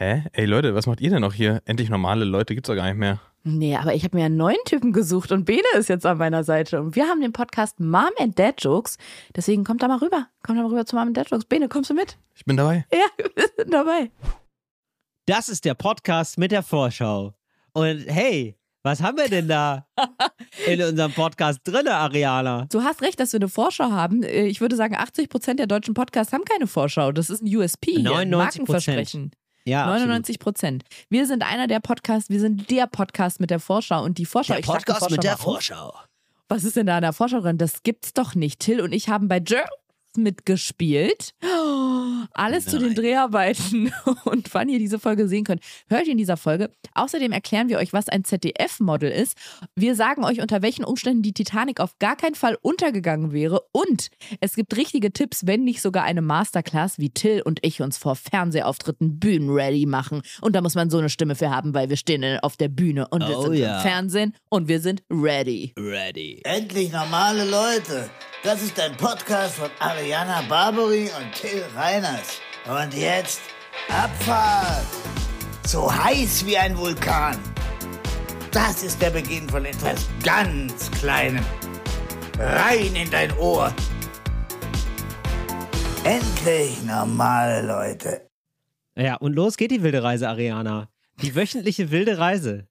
Hä? Ey Leute, was macht ihr denn noch hier? Endlich normale Leute gibt's doch gar nicht mehr. Nee, aber ich habe mir einen neuen Typen gesucht und Bene ist jetzt an meiner Seite. Und wir haben den Podcast Mom and Dad Jokes. Deswegen kommt da mal rüber. Kommt da mal rüber zu Mom and Dad Jokes. Bene, kommst du mit? Ich bin dabei. Ja, wir sind dabei. Das ist der Podcast mit der Vorschau. Und hey, was haben wir denn da in unserem Podcast drin, Ariana? Du hast recht, dass wir eine Vorschau haben. Äh, Ich würde sagen, 80 Prozent der deutschen Podcasts haben keine Vorschau. Das ist ein USP, hier, ein 99%. Markenversprechen. Ja, absolut. 99 Prozent. Wir sind einer der Podcasts, wir sind der Podcast mit der Vorschau und die Vorschau. Der Podcast mit der auf. Vorschau. Was ist denn da an der Vorschau drin? Das gibt's doch nicht. Till und ich haben bei Jerks mitgespielt. Alles zu den Nein. Dreharbeiten. Und wann ihr diese Folge sehen könnt, hört ihr in dieser Folge. Außerdem erklären wir euch, was ein ZDF-Model ist. Wir sagen euch, unter welchen Umständen die Titanic auf gar keinen Fall untergegangen wäre. Und es gibt richtige Tipps, wenn nicht sogar eine Masterclass, wie Till und ich uns vor Fernsehauftritten bühnenready machen. Und da muss man so eine Stimme für haben, weil wir stehen auf der Bühne und wir Oh sind ja. im Fernsehen und wir sind ready. Ready. Endlich normale Leute. Das ist ein Podcast von Ariana Barbary und Till Reiners. Und jetzt Abfahrt. So heiß wie ein Vulkan. Das ist der Beginn von etwas ganz Kleinem. Rein in dein Ohr. Endlich normale Leute. Ja, und los geht die wilde Reise, Ariana. Die wöchentliche wilde Reise.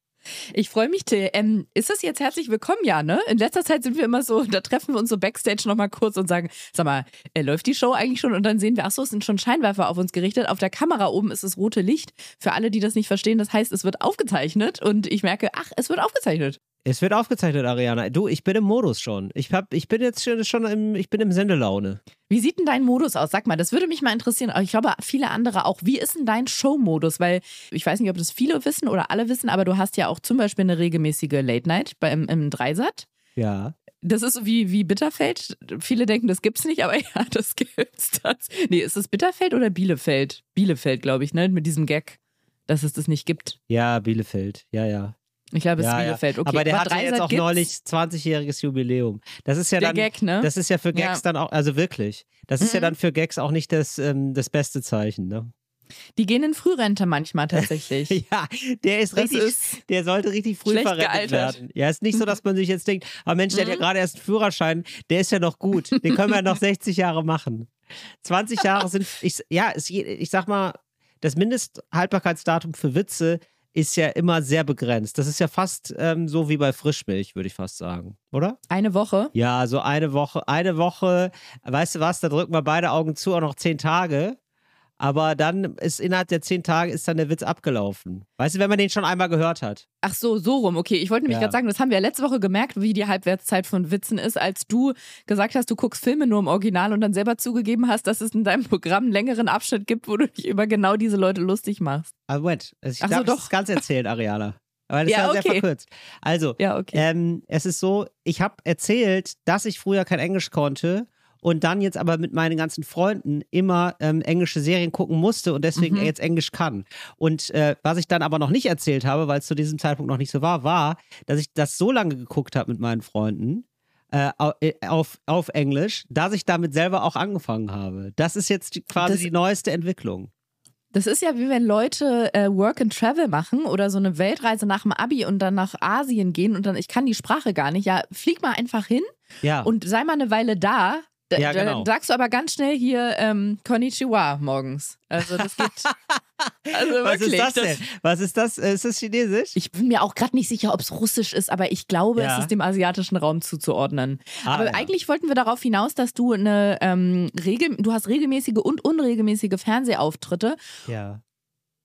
Ich freue mich, Till. Ähm, ist es jetzt herzlich willkommen, ja, ne? In letzter Zeit sind wir immer so, da treffen wir uns so Backstage nochmal kurz und sagen, sag mal, äh, läuft die Show eigentlich schon? Und dann sehen wir, ach so, es sind schon Scheinwerfer auf uns gerichtet. Auf der Kamera oben ist das rote Licht. Für alle, die das nicht verstehen, das heißt, es wird aufgezeichnet. Und ich merke, ach, es wird aufgezeichnet. Es wird aufgezeichnet, Ariana. Du, ich bin im Modus schon. Ich, hab, ich bin jetzt schon, im, ich bin im Sendelaune. Wie sieht denn dein Modus aus? Sag mal, das würde mich mal interessieren. Ich glaube, viele andere auch. Wie ist denn dein Showmodus? Weil ich weiß nicht, ob das viele wissen oder alle wissen, aber du hast ja auch zum Beispiel eine regelmäßige Late Night beim, im Dreisat. Ja. Das ist wie, wie Bitterfeld. Viele denken, das gibt's nicht, aber ja, das gibt's. Das. Nee, ist es Bitterfeld oder Bielefeld? Bielefeld, glaube ich, ne? Mit diesem Gag, dass es das nicht gibt. Ja, Bielefeld. Ja, ja. Ich glaube, es ja, ist Bielefeld. ja. Okay, Aber der hatte Dreisat jetzt auch gibt's. neulich 20-jähriges Jubiläum. Das ist ja Der dann, Gag, ne? Das ist ja für Gags Ja. Mhm. dann auch, also wirklich. Das ist ja dann für Gags auch nicht das, ähm, das beste Zeichen, ne? Die gehen in Frührente manchmal tatsächlich. Ja, der ist Das richtig, ist der sollte richtig früh verrentet gealtert. werden. Ja, ist nicht so, dass man sich jetzt denkt, aber Mensch, der hat ja Mhm. gerade erst einen Führerschein, der ist ja noch gut. Den können wir noch 60 Jahre machen. 20 Jahre sind, ich, ja, ich sag mal, das Mindesthaltbarkeitsdatum für Witze ist ja immer sehr begrenzt. Das ist ja fast ähm, so wie bei Frischmilch, würde ich fast sagen, oder? Eine Woche. Ja, so eine Woche, eine Woche, weißt du was, da drücken wir beide Augen zu, auch noch zehn Tage. Aber dann ist innerhalb der zehn Tage ist dann der Witz abgelaufen. Weißt du, wenn man den schon einmal gehört hat. Ach so, so rum. Okay, ich wollte nämlich Ja. gerade sagen, das haben wir ja letzte Woche gemerkt, wie die Halbwertszeit von Witzen ist, als du gesagt hast, du guckst Filme nur im Original und dann selber zugegeben hast, dass es in deinem Programm einen längeren Abschnitt gibt, wo du dich über genau diese Leute lustig machst. Aber Moment, also ich Ach so, darf doch. das ganz erzählen, Ariana. Aber das Ja, ist ja sehr okay. verkürzt. Also, Ja, okay. ähm, es ist so, ich habe erzählt, dass ich früher kein Englisch konnte und dann jetzt aber mit meinen ganzen Freunden immer ähm, englische Serien gucken musste und deswegen Mhm. jetzt Englisch kann. Und äh, was ich dann aber noch nicht erzählt habe, weil es zu diesem Zeitpunkt noch nicht so war, war, dass ich das so lange geguckt habe mit meinen Freunden. Äh, äh, auf, auf Englisch, dass ich damit selber auch angefangen habe. Das ist jetzt die, quasi Das- die neueste Entwicklung. Das ist ja wie wenn Leute äh, Work and Travel machen oder so eine Weltreise nach dem Abi und dann nach Asien gehen und dann, ich kann die Sprache gar nicht. Ja, flieg mal einfach hin Ja. und sei mal eine Weile da. Da, Ja, genau. da sagst du aber ganz schnell hier ähm, Konnichiwa morgens. Also das geht. also Was ist das denn? Was ist das? Ist das Chinesisch? Ich bin mir auch gerade nicht sicher, ob es russisch ist, aber ich glaube, Ja. es ist dem asiatischen Raum zuzuordnen. Ah, aber ja. eigentlich wollten wir darauf hinaus, dass du eine ähm, Regel, du hast regelmäßige und unregelmäßige Fernsehauftritte. Ja.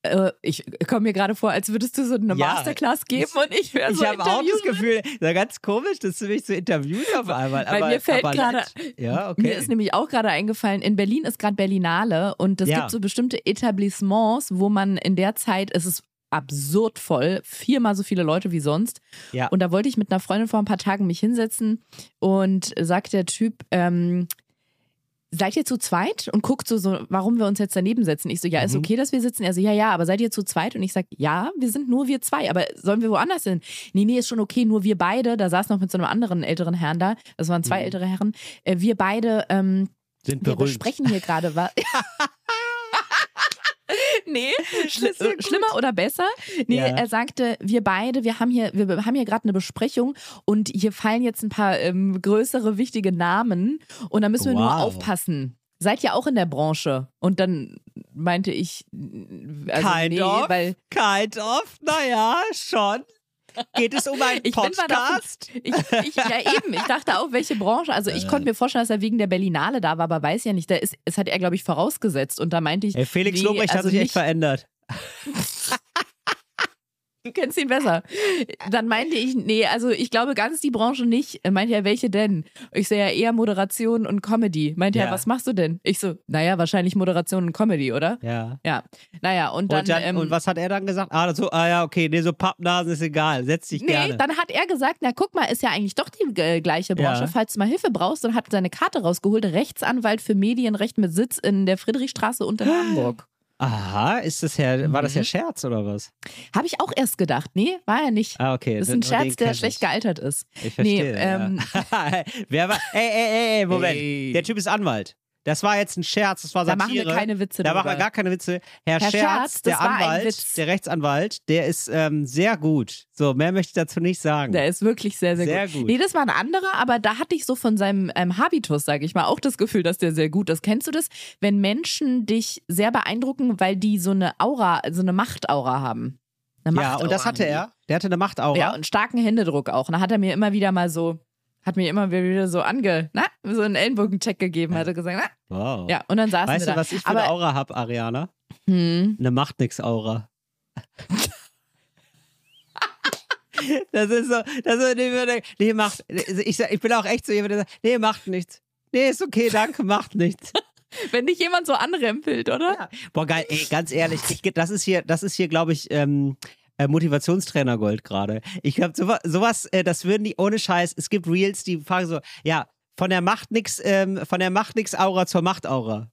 Äh, ich komme mir gerade vor, als würdest du so eine Ja. Masterclass geben und ich wäre Ich so habe auch das. Gefühl, das ist ganz komisch, dass du mich so interviewst auf einmal. Weil aber, mir fällt gerade. Ja, okay. mir ist nämlich auch gerade eingefallen, in Berlin ist gerade Berlinale und es Ja. gibt so bestimmte Etablissements, wo man in der Zeit, es ist absurd voll, viermal so viele Leute wie sonst. Ja. Und da wollte ich mit einer Freundin vor ein paar Tagen mich hinsetzen und sagt der Typ, ähm, seid ihr zu zweit? Und guckt so, so, warum wir uns jetzt daneben setzen. Ich so, ja, ist Mhm. okay, dass wir sitzen. Er so, ja, ja, aber seid ihr zu zweit? Und ich sag, ja, wir sind nur wir zwei, aber sollen wir woanders hin? Nee, nee, ist schon okay, nur wir beide. Da saß noch mit so einem anderen älteren Herrn da. Das waren zwei ältere Herren. Äh, wir beide, ähm, Sind wir berühmt. besprechen hier gerade was. Nee, schli schlimmer oder besser? Nee, Ja. er sagte, wir beide, wir haben hier, wir haben hier gerade eine Besprechung und hier fallen jetzt ein paar ähm, größere, wichtige Namen und da müssen wir nur Wow. aufpassen. Seid ihr auch in der Branche? Und dann meinte ich, also kind nee, of. weil kind of. Naja, schon. Geht es um einen Ich bin mal davon- Podcast? ich, ich, ja eben, ich dachte auch, welche Branche. Also ich konnte mir vorstellen, dass er wegen der Berlinale da war, aber weiß ja nicht. Da ist, es hat er, glaube ich, vorausgesetzt. Und da meinte ich, Ey, Felix nee, Lobrecht hat also sich echt nicht, verändert. Du kennst ihn besser. Dann meinte ich, nee, also ich glaube ganz die Branche nicht. Meinte er, welche denn? Ich sehe ja eher Moderation und Comedy. Meinte Ja. er, was machst du denn? Ich so, naja, wahrscheinlich Moderation und Comedy, oder? Ja. Ja. Naja, und dann. und, dann, ähm, und was hat er dann gesagt? Ah, so, ah ja, okay, nee, so Pappnasen ist egal. Setz dich Nee, gerne. dann hat er gesagt, na guck mal, ist ja eigentlich doch die äh, gleiche Branche. Ja. Falls du mal Hilfe brauchst und hat seine Karte rausgeholt, Rechtsanwalt für Medienrecht mit Sitz in der Friedrichstraße in Hamburg. Aha, ist das ja, war das ja Mhm. Scherz oder was? Habe ich auch erst gedacht. Nee, war er nicht. Ah, okay. Das ist ein Scherz, der schlecht gealtert ist. Ich verstehe. Nee, ähm, ja. Wer war. Ey, ey, ey, Moment. Der Typ ist Anwalt. Das war jetzt ein Scherz, das war Da Satire. machen wir keine Witze Da machen wir gar keine Witze. Herr, Herr Scherz, Scherz, der Anwalt, der Rechtsanwalt, der ist ähm, sehr gut. So, mehr möchte ich dazu nicht sagen. Der ist wirklich sehr, sehr, Sehr gut. gut. Nee, das war ein anderer, aber da hatte ich so von seinem ähm, Habitus, sage ich mal, auch das Gefühl, dass der sehr gut ist. Kennst du das? Wenn Menschen dich sehr beeindrucken, weil die so eine Aura, so eine Machtaura haben. Eine ja, Machtaura und das hatte er. Der hatte eine Machtaura. Ja, und starken Händedruck auch. Und da hat er mir immer wieder mal so, hat mir immer wieder so ange, na, so einen Ellenbogencheck gegeben, hat er gesagt, na, wow. ja, und dann saßen Weißt wir du, da. was ich für Aber, eine Aura habe, Ariana? hm, Eine macht nix Aura. Das ist so, das ist, nee, nee, macht, ich, ich bin auch echt so jemand, der sagt, nee, macht nichts. Nee, ist okay, danke, macht nichts. wenn dich jemand so anrempelt, oder? Boah, geil, ey, ganz ehrlich, ich, das ist hier, das ist hier, glaube ich, ähm, äh, Motivationstrainer Gold gerade. Ich glaube, sowas, sowas äh, das würden die ohne Scheiß. Es gibt Reels, die fragen so, ja, von der Macht nix, ähm, von der Macht nix Aura zur Machtaura.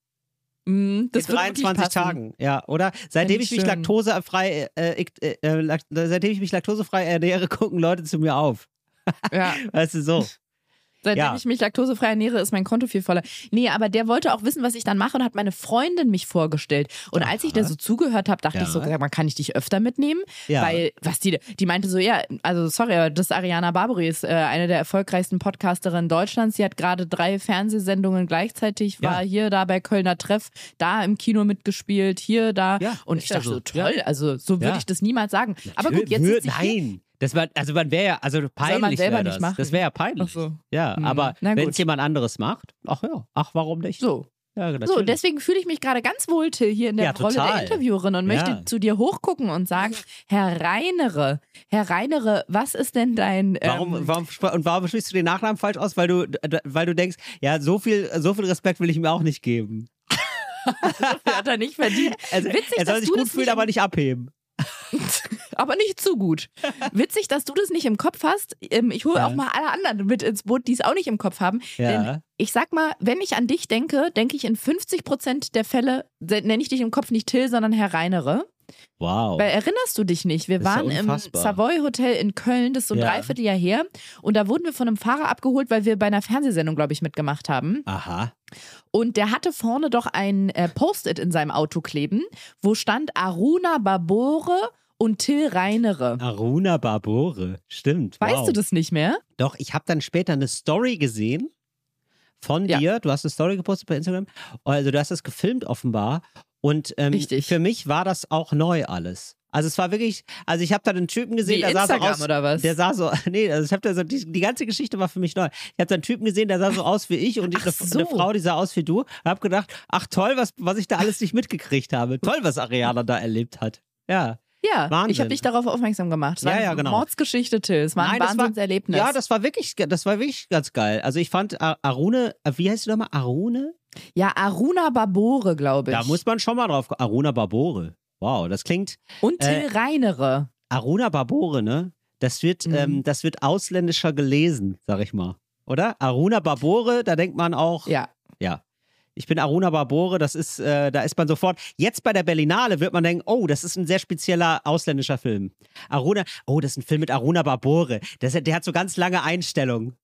Hm, das In wird wirklich 23 passen. Tagen, ja, oder? Seitdem ich ich mich laktosefrei, äh, äh, äh, lakt- seitdem ich mich laktosefrei ernähre, gucken Leute zu mir auf. Ja. Weißt du, so. Seitdem Ja. ich mich laktosefrei ernähre, ist mein Konto viel voller. Nee, aber der wollte auch wissen, was ich dann mache und hat meine Freundin mich vorgestellt. Und als ich da so zugehört habe, dachte Ja. ich so, mal, kann ich dich öfter mitnehmen? Ja. Weil, was die, die meinte so, ja, also sorry, aber das Ariana Barbary ist äh, eine der erfolgreichsten Podcasterinnen Deutschlands. Sie hat gerade drei Fernsehsendungen gleichzeitig, war hier, da bei Kölner Treff, da im Kino mitgespielt, hier, da. Ja, und ist ich dachte so, toll, also so würde ich das niemals sagen. Aber gut, jetzt Wür- sitze ich hier. Das war, also man wäre ja, also peinlich man selber wär nicht das. machen. Das wäre ja peinlich. So. Ja, Hm. aber wenn es jemand anderes macht, ach ja, ach warum nicht? So, Ja, So, deswegen fühle ich mich gerade ganz wohl, Till, hier in der Ja, Rolle der Interviewerin und möchte Ja. zu dir hochgucken und sagen, Herr Reinere, Herr Reinere, was ist denn dein... Ähm, Warum, warum, und warum sprichst du den Nachnamen falsch aus? Weil du, weil du denkst, ja, so viel, so viel Respekt will ich mir auch nicht geben. hat er nicht verdient. Also, Witzig, er soll dass sich gut fühlen, aber nicht abheben. aber nicht zu gut. Witzig, dass du das nicht im Kopf hast. Ähm, Ich hole Ja. auch mal alle anderen mit ins Boot, die es auch nicht im Kopf haben. Ja. Denn ich sag mal, wenn ich an dich denke, denke ich in 50 Prozent der Fälle, nenne ich dich im Kopf nicht Till, sondern Herr Reinere. Wow. Weil erinnerst du dich nicht? Wir Das ist ja waren im. Savoy Hotel in Köln, das ist so ein Ja. Dreivierteljahr her. Und da wurden wir von einem Fahrer abgeholt, weil wir bei einer Fernsehsendung, glaube ich, mitgemacht haben. Aha. Und der hatte vorne doch ein äh, Post-it in seinem Auto kleben, wo stand Aruna Babore und Till Reinere. Aruna Barbore. Stimmt. Weißt wow. du das nicht mehr? Doch, ich habe dann später eine Story gesehen von Ja. dir. Du hast eine Story gepostet bei Instagram. Also du hast das gefilmt offenbar. Und ähm, Richtig. für mich war das auch neu alles. Also es war wirklich, also ich habe da einen Typen gesehen, Wie der sah so Instagram aus, oder was? der sah so, nee, also ich habe da so, die, die ganze Geschichte war für mich neu. Ich habe da einen Typen gesehen, der sah so aus wie ich und eine, so. eine Frau, die sah aus wie du. Und habe gedacht, ach toll, was, was ich da alles nicht mitgekriegt habe. Toll, was Ariana da erlebt hat. Ja. Ja, Wahnsinn. ich habe dich darauf aufmerksam gemacht. Es war Ja, ja, genau. Mordsgeschichte, Till. Es war ein Nein, war- Wahnsinnserlebnis. Ja, das war wirklich, das war wirklich ganz geil. Also ich fand Ar- Arune, äh, wie heißt sie nochmal? Arune? ja, Aruna Babore, glaube ich. Da muss man schon mal drauf kommen. Aruna Barbore. Wow, das klingt. Und Till äh, Reinere. Aruna Barbore, ne? Das wird, Mhm. ähm, das wird ausländischer gelesen, sag ich mal. Oder? Aruna Barbore, da denkt man auch, Ja. Ich bin Aruna Barbore, das ist, äh, da ist man sofort. Jetzt bei der Berlinale wird man denken, oh, das ist ein sehr spezieller ausländischer Film. Aruna, oh, das ist ein Film mit Aruna Barbore. Das, der hat so ganz lange Einstellungen.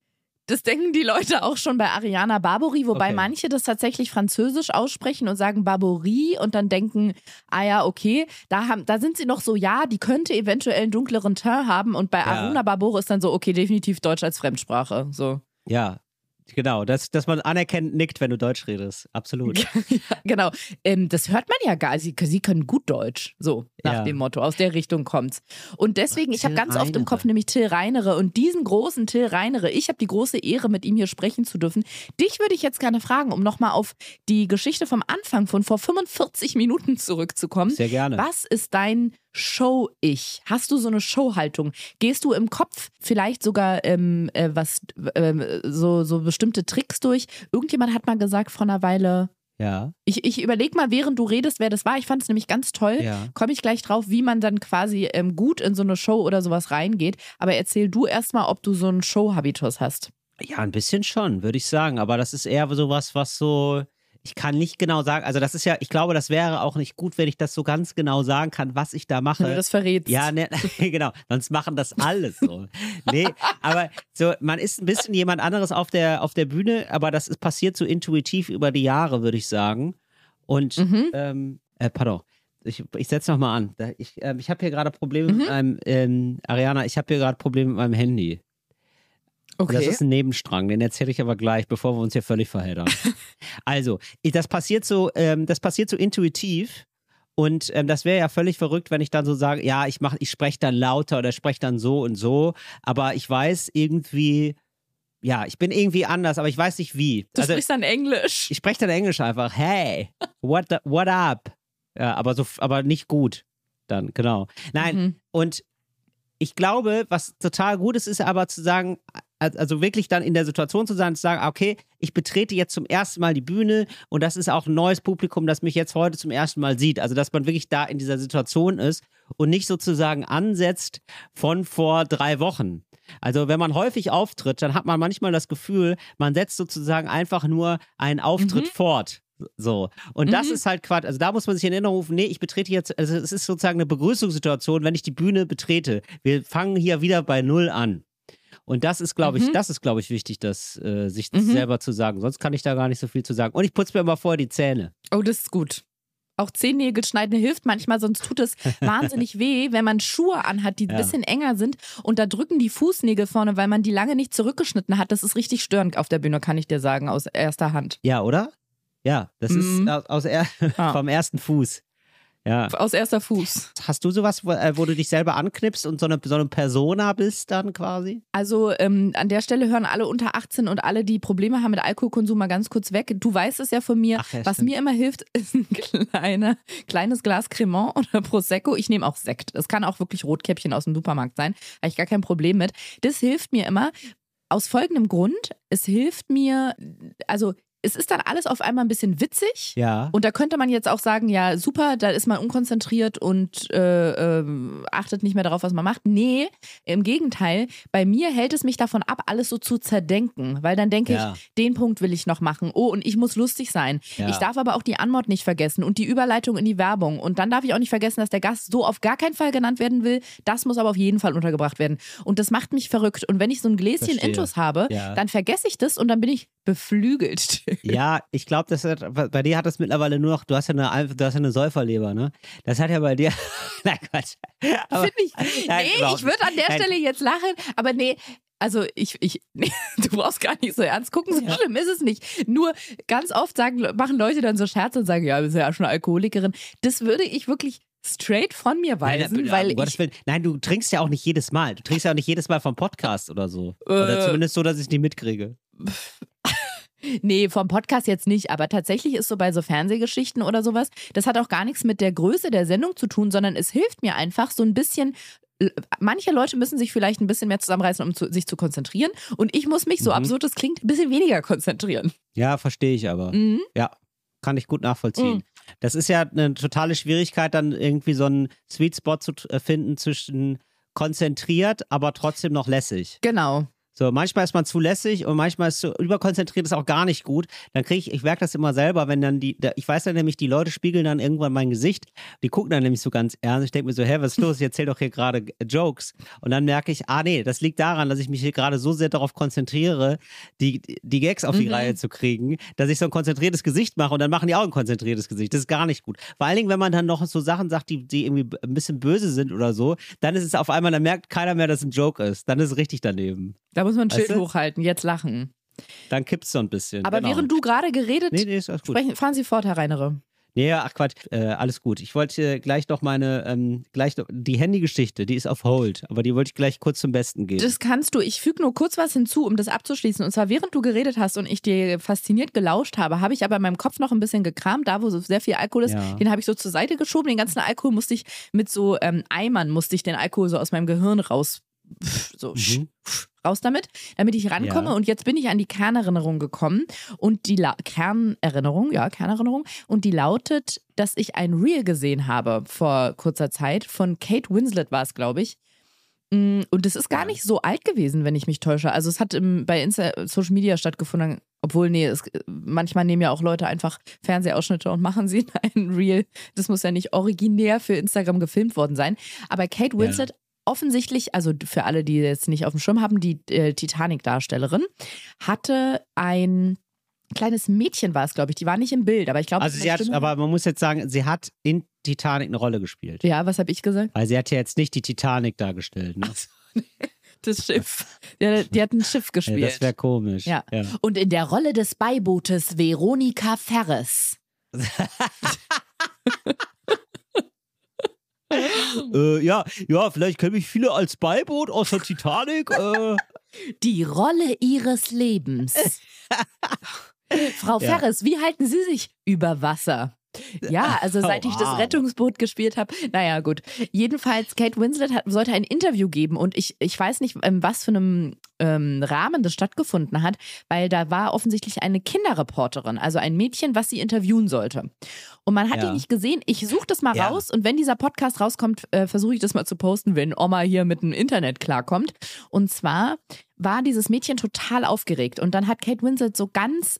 Das denken die Leute auch schon bei Ariana Barbori, wobei Okay. manche das tatsächlich französisch aussprechen und sagen Barbori und dann denken, ah ja, okay, da, haben, da sind sie noch so, ja, die könnte eventuell einen dunkleren Teint haben und bei Ja. Aruna Barbore ist dann so, okay, definitiv Deutsch als Fremdsprache. So. Ja, genau. Dass, dass man anerkennt nickt, wenn du Deutsch redest. Absolut. ja, genau. Ähm, das hört man ja gar. Sie, sie können gut Deutsch. So, nach Ja. dem Motto. Aus der Richtung kommt's. Und deswegen, ich habe ganz oft im Reinere. Kopf nämlich Till Reinere und diesen großen Till Reinere. Ich habe die große Ehre, mit ihm hier sprechen zu dürfen. Dich würde ich jetzt gerne fragen, um nochmal auf die Geschichte vom Anfang von vor 45 Minuten zurückzukommen. Sehr gerne. Was ist dein Show-Ich? Hast du so eine Showhaltung? Gehst du im Kopf vielleicht sogar ähm, äh, was ähm, so, so bestimmte Tricks durch? Irgendjemand hat mal gesagt vor einer Weile, Ja, ich, ich überlege mal, während du redest, wer das war. Ich fand es nämlich ganz toll. ja. Komme ich gleich drauf, wie man dann quasi ähm, gut in so eine Show oder sowas reingeht. Aber erzähl du erstmal, ob du so einen Show-Habitus hast. Ja, ein bisschen schon, würde ich sagen. Aber das ist eher sowas, was so. Ich kann nicht genau sagen, also das ist ja, ich glaube, das wäre auch nicht gut, wenn ich das so ganz genau sagen kann, was ich da mache. Wenn du das verrätst. Ja, ne, genau. Sonst machen das alles so. nee, aber so, man ist ein bisschen jemand anderes auf der, auf der Bühne, aber das ist passiert so intuitiv über die Jahre, würde ich sagen. Und, Mhm. ähm, äh, pardon. Ich, ich setze nochmal an. Ich, ähm, ich habe hier gerade Probleme Mhm. mit meinem, ähm, Ariana, ich habe hier gerade Probleme mit meinem Handy. Und Das Okay. ist ein Nebenstrang, den erzähle ich aber gleich, bevor wir uns hier völlig verheddern. also, das passiert so, ähm, das passiert so intuitiv. Und ähm, das wäre ja völlig verrückt, wenn ich dann so sage, ja, ich mach, ich spreche dann lauter oder spreche dann so und so. Aber ich weiß irgendwie, ja, ich bin irgendwie anders, aber ich weiß nicht wie. Du also sprichst dann Englisch. ich spreche dann Englisch einfach. Hey, what, the, what up? Ja, aber so, aber nicht gut. Dann genau. Nein, Mhm. und ich glaube, was total gut ist, ist aber zu sagen, also wirklich dann in der Situation zu sein, zu sagen, okay, ich betrete jetzt zum ersten Mal die Bühne und das ist auch ein neues Publikum, das mich jetzt heute zum ersten Mal sieht. Also, dass man wirklich da in dieser Situation ist und nicht sozusagen ansetzt von vor drei Wochen. Also, wenn man häufig auftritt, dann hat man manchmal das Gefühl, man setzt sozusagen einfach nur einen Auftritt Mhm. fort. So. Und das Mhm. ist halt Quatsch. Also da muss man sich in Erinnerung rufen, nee, ich betrete jetzt, also es ist sozusagen eine Begrüßungssituation, wenn ich die Bühne betrete. Wir fangen hier wieder bei Null an. Und das ist, glaube ich, Mhm. das ist, glaube ich, wichtig, das äh, sich Mhm. selber zu sagen. Sonst kann ich da gar nicht so viel zu sagen. Und ich putze mir immer vorher die Zähne. Oh, das ist gut. Auch Zehennägel schneiden hilft manchmal, sonst tut es wahnsinnig weh, wenn man Schuhe anhat, die ein Ja. bisschen enger sind und da drücken die Fußnägel vorne, weil man die lange nicht zurückgeschnitten hat. Das ist richtig störend auf der Bühne, kann ich dir sagen, aus erster Hand. Ja, oder? Ja, das Mhm. ist aus, aus er Ja. vom ersten Fuß. Ja. Aus erster Fuß. Hast du sowas, wo, äh, wo du dich selber anknipst und so eine, so eine Persona bist dann quasi? Also ähm, an der Stelle hören alle unter 18 und alle, die Probleme haben mit Alkoholkonsum, mal ganz kurz weg. Du weißt es ja von mir. Ach ja, Was stimmt. mir immer hilft, ist ein kleine, kleines Glas Cremant oder Prosecco. Ich nehme auch Sekt. Es kann auch wirklich Rotkäppchen aus dem Supermarkt sein. Habe ich gar kein Problem mit. Das hilft mir immer. Aus folgendem Grund. Es hilft mir, also es ist dann alles auf einmal ein bisschen witzig. Ja. Und da könnte man jetzt auch sagen, ja, super, da ist man unkonzentriert und äh, ähm, achtet nicht mehr darauf, was man macht. Nee, im Gegenteil, bei mir hält es mich davon ab, alles so zu zerdenken, weil dann denke Ja. ich, den Punkt will ich noch machen. Oh, und ich muss lustig sein. Ja. Ich darf aber auch die Anmod nicht vergessen und die Überleitung in die Werbung. Und dann darf ich auch nicht vergessen, dass der Gast so auf gar keinen Fall genannt werden will. Das muss aber auf jeden Fall untergebracht werden. Und das macht mich verrückt. Und wenn ich so ein Gläschen Verstehe. Intus habe, Ja. dann vergesse ich das und dann bin ich beflügelt. Ja, ich glaube, das hat, bei dir hat das mittlerweile nur noch, du hast ja eine, du hast ja eine Säuferleber, ne? Das hat ja bei dir, nein, Quatsch. Aber- Finde ich. Nein, nee, ich würde an der Nein. Stelle jetzt lachen, aber nee. Also ich, ich, nee, du brauchst gar nicht so ernst gucken, so Ja. schlimm ist es nicht. Nur ganz oft sagen, machen Leute dann so Scherze und sagen, ja, du bist ja schon Alkoholikerin. Das würde ich wirklich straight von mir Nein, weisen, um weil ich, Willen. Nein, du trinkst ja auch nicht jedes Mal. Du trinkst ja auch nicht jedes Mal vom Podcast oder so. Oder Äh. zumindest so, dass ich nicht mitkriege. Nee, vom Podcast jetzt nicht, aber tatsächlich ist so bei so Fernsehgeschichten oder sowas, das hat auch gar nichts mit der Größe der Sendung zu tun, sondern es hilft mir einfach so ein bisschen manche Leute müssen sich vielleicht ein bisschen mehr zusammenreißen, um zu, sich zu konzentrieren. Und ich muss mich, so Mhm. absurd es klingt, ein bisschen weniger konzentrieren. Ja, verstehe ich aber. Mhm. Ja, kann ich gut nachvollziehen. Mhm. Das ist ja eine totale Schwierigkeit, dann irgendwie so einen Sweet Spot zu äh, finden zwischen konzentriert, aber trotzdem noch lässig. Genau. So, manchmal ist man zu lässig und manchmal ist zu überkonzentriert, ist auch gar nicht gut. Dann kriege ich, ich merke das immer selber, wenn dann die, da, ich weiß dann nämlich, die Leute spiegeln dann irgendwann mein Gesicht, die gucken dann nämlich so ganz ernst. Ich denke mir so, hä, was ist los? Ich erzähl doch hier gerade Jokes. Und dann merke ich, ah nee, das liegt daran, dass ich mich hier gerade so sehr darauf konzentriere, die, die Gags auf die Mhm. Reihe zu kriegen, dass ich so ein konzentriertes Gesicht mache und dann machen die auch ein konzentriertes Gesicht. Das ist gar nicht gut. Vor allen Dingen, wenn man dann noch so Sachen sagt, die, die irgendwie ein bisschen böse sind oder so, dann ist es auf einmal, dann merkt keiner mehr, dass es ein Joke ist. Dann ist es richtig daneben. Da muss man ein Weißt Schild du? hochhalten, jetzt lachen. Dann kippt's so ein bisschen. Aber genau. während du gerade geredet, Nee, nee, ist alles gut. sprechen, fahren Sie fort, Herr Reinere. Nee, ach Quatsch, äh, alles gut. Ich wollte gleich noch meine, ähm, gleich noch, die Handygeschichte, die ist auf Hold, aber die wollte ich gleich kurz zum Besten geben. Das kannst du. Ich füge nur kurz was hinzu, um das abzuschließen. Und zwar, während du geredet hast und ich dir fasziniert gelauscht habe, habe ich aber in meinem Kopf noch ein bisschen gekramt, da wo so sehr viel Alkohol ist. Ja. Den habe ich so zur Seite geschoben. Den ganzen Alkohol musste ich mit so ähm, Eimern, musste ich den Alkohol so aus meinem Gehirn raus, pff, so Mhm. pff, raus damit, damit ich rankomme. Ja. Und jetzt bin ich an die Kernerinnerung gekommen. Und die La Kernerinnerung, ja, Kernerinnerung. Und die lautet, dass ich ein Reel gesehen habe vor kurzer Zeit. Von Kate Winslet war es, glaube ich. Mm, Und es ist gar Ja. nicht so alt gewesen, wenn ich mich täusche. Also es hat im, bei Insta Social Media stattgefunden, obwohl, nee, es, manchmal nehmen ja auch Leute einfach Fernsehausschnitte und machen sie in ein Reel. Das muss ja nicht originär für Instagram gefilmt worden sein. Aber Kate Winslet offensichtlich, also für alle, die jetzt nicht auf dem Schirm haben, die äh, Titanic-Darstellerin, hatte ein kleines Mädchen war es, glaube ich. Die war nicht im Bild, aber ich glaube, also sie hat, aber man muss jetzt sagen, sie hat in Titanic eine Rolle gespielt. ja, was habe ich gesagt? Weil sie hat ja jetzt nicht die Titanic dargestellt. Ne? Das Schiff. Die, die hat ein Schiff Ja, gespielt. das wäre komisch. Ja. Und in der Rolle des Beibootes Veronika Ferres. Äh, ja, ja, vielleicht kennen mich viele als Beiboot aus der Titanic. Äh, Die Rolle ihres Lebens. Frau Ja. Ferres, wie halten Sie sich über Wasser? Ja, also seit ich das. Rettungsboot gespielt habe. Naja, gut. Jedenfalls, Kate Winslet hat, sollte ein Interview geben und ich, ich weiß nicht, in was für einem ähm, Rahmen das stattgefunden hat, weil da war offensichtlich eine Kinderreporterin, also ein Mädchen, was sie interviewen sollte. Und man hat Ja. die nicht gesehen. Ich suche das mal Ja. raus und wenn dieser Podcast rauskommt, äh, versuche ich das mal zu posten, wenn Oma hier mit dem Internet klarkommt. Und zwar war dieses Mädchen total aufgeregt und dann hat Kate Winslet so ganz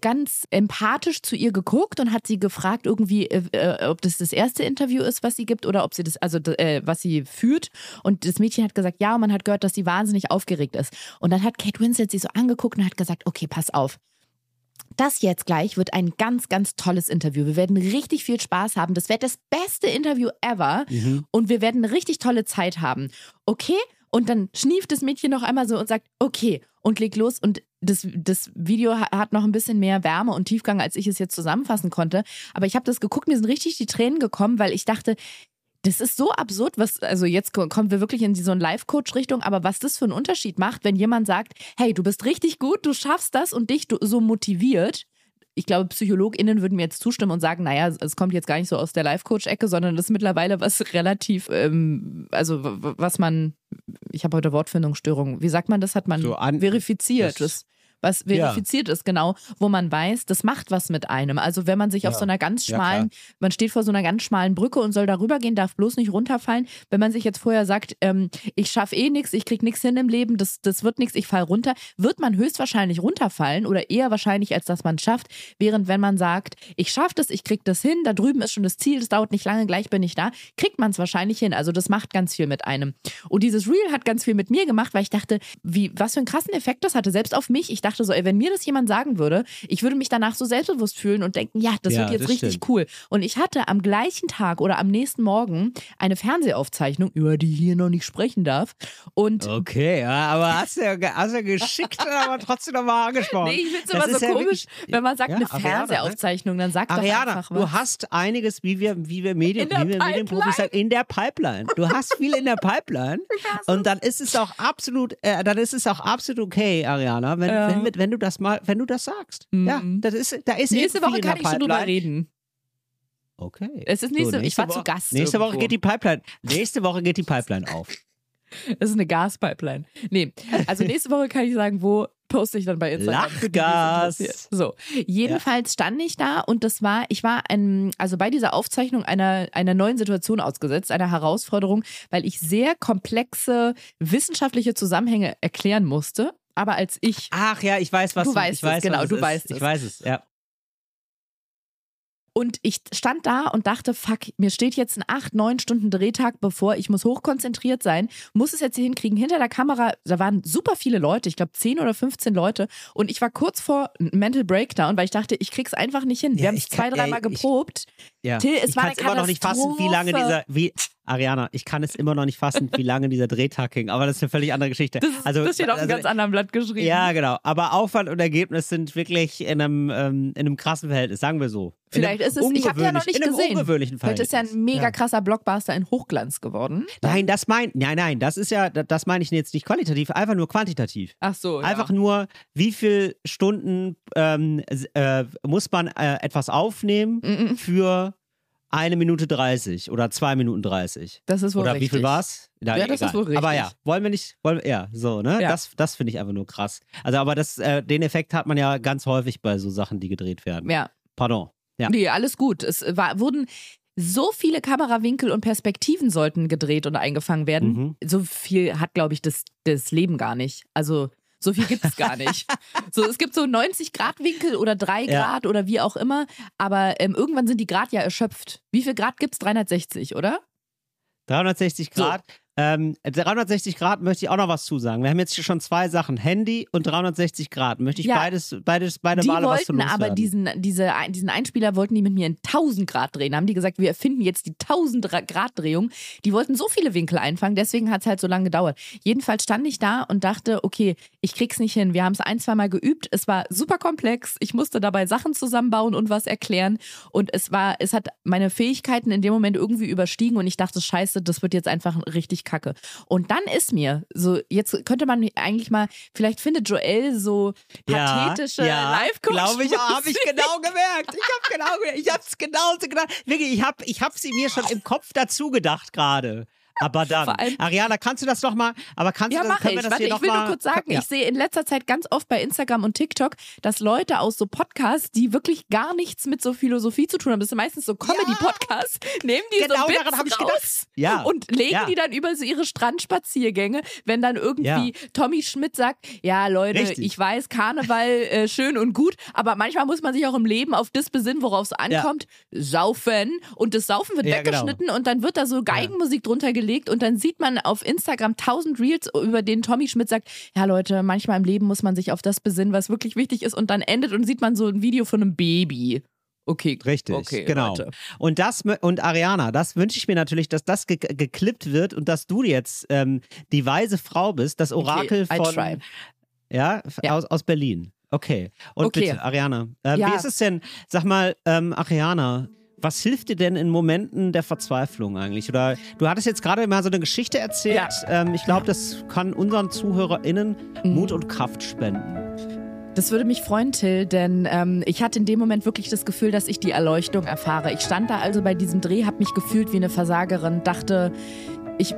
ganz empathisch zu ihr geguckt und hat sie gefragt irgendwie, äh, äh, ob das das erste Interview ist, was sie gibt oder ob sie das, also äh, was sie führt. Und das Mädchen hat gesagt, ja, und man hat gehört, dass sie wahnsinnig aufgeregt ist. Und dann hat Kate Winslet sie so angeguckt und hat gesagt, okay, pass auf. Das jetzt gleich wird ein ganz, ganz tolles Interview. Wir werden richtig viel Spaß haben. Das wird das beste Interview ever. Mhm. Und wir werden eine richtig tolle Zeit haben. Okay? Und dann schnieft das Mädchen noch einmal so und sagt, okay, und legt los. Und das, das Video ha- hat noch ein bisschen mehr Wärme und Tiefgang, als ich es jetzt zusammenfassen konnte. Aber ich habe das geguckt, mir sind richtig die Tränen gekommen, weil ich dachte, das ist so absurd, was, also jetzt ko- kommen wir wirklich in so eine Life-Coach-Richtung, aber was das für einen Unterschied macht, wenn jemand sagt, hey, du bist richtig gut, du schaffst das und dich so motiviert. Ich glaube, PsychologInnen würden mir jetzt zustimmen und sagen, naja, es kommt jetzt gar nicht so aus der Life-Coach-Ecke, sondern das ist mittlerweile was relativ, ähm, also was man, ich habe heute Wortfindungsstörungen, wie sagt man das, hat man So an- verifiziert. das- Das, was verifiziert ist, genau, wo man weiß, das macht was mit einem. Also wenn man sich auf Ja. so einer ganz Ja, schmalen, man steht vor so einer ganz schmalen Brücke und soll darüber gehen, darf bloß nicht runterfallen. Wenn man sich jetzt vorher sagt, ähm, ich schaffe eh nichts, ich krieg nichts hin im Leben, das, das wird nichts, ich fall runter, wird man höchstwahrscheinlich runterfallen oder eher wahrscheinlich, als dass man es schafft. Während wenn man sagt, ich schaffe das, ich krieg das hin, da drüben ist schon das Ziel, das dauert nicht lange, gleich bin ich da, kriegt man es wahrscheinlich hin. Also das macht ganz viel mit einem. Und dieses Reel hat ganz viel mit mir gemacht, weil ich dachte, wie, was für einen krassen Effekt das hatte, selbst auf mich. Ich dachte so, ey, wenn mir das jemand sagen würde, ich würde mich danach so selbstbewusst fühlen und denken, ja, das Ja, wird jetzt das richtig stimmt. cool. Und ich hatte am gleichen Tag oder am nächsten Morgen eine Fernsehaufzeichnung, über die ich hier noch nicht sprechen darf. Und Okay, aber hast du ja, hast ja geschickt, aber trotzdem nochmal angesprochen. Nee, ich finde es immer so ja komisch, wirklich- wenn man sagt, Ja, eine ne? Fernsehaufzeichnung, dann sagt doch Ariana, einfach was. du hast einiges, wie wir, wie wir Medien, wie wir Medienprofis sagen, in der Pipeline. Du hast viel in der Pipeline. und dann ist es auch absolut, äh, dann ist es auch absolut okay, Ariana, wenn, wenn, mit, wenn du das mal, wenn du das sagst. Mhm. Ja, das ist, da ist Nächste Woche kann ich schon drüber reden. Okay. Es ist nächste- ich war Woche, zu Gast Nächste Woche irgendwo. geht die Pipeline. Nächste Woche geht die Pipeline auf. Das ist eine Gaspipeline. Nee, also nächste Woche kann ich sagen, wo poste ich dann bei Instagram. Lachgas. So, jedenfalls stand ich da und das war, ich war ein, also bei dieser Aufzeichnung einer, einer neuen Situation ausgesetzt, einer Herausforderung, weil ich sehr komplexe wissenschaftliche Zusammenhänge erklären musste. Aber als ich Ach ja, ich weiß, was Du du, weißt ich weiß, es, genau, es du ist. weißt Ich es. weiß es, ja. Und ich stand da und dachte, fuck, mir steht jetzt ein 8, 9 Stunden Drehtag bevor. Ich muss hochkonzentriert sein, muss es jetzt hier hinkriegen. Hinter der Kamera, da waren super viele Leute, ich glaube 10 oder 15 Leute. Und ich war kurz vor Mental Breakdown, weil ich dachte, ich krieg's einfach nicht hin. Wir Ja, haben ich es zwei, dreimal ey, ich- geprobt. ja. Till, es ich war eine es immer noch nicht fassen, wie lange Katastrophe. dieser, wie, Ariana, ich kann es immer noch nicht fassen, wie lange dieser Drehtag ging, aber das ist eine völlig andere Geschichte. Das, ist, also, das steht auf einem also, ganz anderen Blatt geschrieben. Ja, genau. Aber Aufwand und Ergebnis sind wirklich in einem, ähm, in einem krassen Verhältnis, sagen wir so. Vielleicht einem ist es, ich habe ja noch nicht in einem gesehen. ungewöhnlichen Vielleicht ist ja ein mega krasser Blockbuster in Hochglanz geworden. Nein, das mein, nein, nein, das ist ja, das meine ich jetzt nicht qualitativ, einfach nur quantitativ. Ach so, ja. Einfach nur, wie viele Stunden ähm, äh, muss man äh, etwas aufnehmen mm, für eine Minute 30 oder zwei Minuten 30? Das ist wohl Oder richtig. wie viel war's? Na, Ja, das ist wohl Aber richtig. ja, wollen wir nicht, wollen wir, ja, so, ne? Ja. Das, das finde ich einfach nur krass. Also, aber das, äh, den Effekt hat man ja ganz häufig bei so Sachen, die gedreht werden. Ja. Pardon. Ja. Nee, alles gut. Es war, wurden so viele Kamerawinkel und Perspektiven sollten gedreht und eingefangen werden. Mhm. So viel hat, glaube ich, das, das Leben gar nicht. Also so viel gibt es gar nicht. so, es gibt so 90 Grad Winkel oder 3 Ja. Grad oder wie auch immer. Aber ähm, irgendwann sind die Grad ja erschöpft. Wie viel Grad gibt es? 360, oder? 360 Grad. Ähm, 360 Grad möchte ich auch noch was zusagen. Wir haben jetzt schon zwei Sachen, Handy und 360 Grad. Möchte ich Ja. beides, beides, beide Die Male was zu wollten aber loswerden. diesen, diese, diesen Einspieler wollten die mit mir in 1000 Grad drehen. Haben die gesagt, wir erfinden jetzt die 1000 Dra- Grad Drehung. Die wollten so viele Winkel einfangen, deswegen hat es halt so lange gedauert. Jedenfalls stand ich da und dachte, okay, ich krieg's nicht hin. Wir haben es ein, zwei Mal geübt. Es war super komplex. Ich musste dabei Sachen zusammenbauen und was erklären. Und es war, es hat meine Fähigkeiten in dem Moment irgendwie überstiegen und ich dachte, scheiße, das wird jetzt einfach richtig kacke. Und dann ist mir so, jetzt könnte man eigentlich mal, vielleicht findet Joel so pathetische ja, Live-Coach. Glaube ich, habe ich genau gemerkt. Ich habe genau, gemerkt. ich habe es genauso gedacht. Wirklich, ich habe, ich habe sie mir schon im Kopf dazu gedacht gerade. Aber dann, allem- Ariana, kannst du das noch mal? Aber kannst Ja, du das? können ich. wir das Warte, hier ich will nur kurz sagen, ja. ich sehe in letzter Zeit ganz oft bei Instagram und TikTok, dass Leute aus so Podcasts, die wirklich gar nichts mit so Philosophie zu tun haben, das sind meistens so Comedy-Podcasts, nehmen die Genau so Bits daran ich raus. Ja, und legen ja. die dann über so ihre Strandspaziergänge, wenn dann irgendwie Ja. Tommy Schmidt sagt, ja Leute, Richtig. ich weiß, Karneval äh, schön und gut, aber manchmal muss man sich auch im Leben auf das besinnen, worauf es ankommt, saufen und das Saufen wird Ja, genau. weggeschnitten und dann wird da so Geigenmusik drunter gelegt und dann sieht man auf Instagram tausend Reels, über denen Tommy Schmidt sagt, ja Leute, manchmal im Leben muss man sich auf das besinnen, was wirklich wichtig ist und dann endet und sieht man so ein Video von einem Baby. Okay, Richtig, okay, genau. Leute. Und das und Ariana, das wünsche ich mir natürlich, dass das ge geklippt wird und dass du jetzt ähm, die weise Frau bist, das Orakel Okay, von ja, Ja. Aus, aus Berlin. Okay. Und Okay. bitte, Ariana, äh, Ja. wie ist es denn? Sag mal, ähm, Ariana. Was hilft dir denn in Momenten der Verzweiflung eigentlich? Oder du hattest jetzt gerade mal so eine Geschichte erzählt. Ja. Ähm, ich glaube, das kann unseren ZuhörerInnen Mhm. Mut und Kraft spenden. Das würde mich freuen, Till, denn ähm, ich hatte in dem Moment wirklich das Gefühl, dass ich die Erleuchtung erfahre. Ich stand da also bei diesem Dreh, habe mich gefühlt wie eine Versagerin, dachte, ich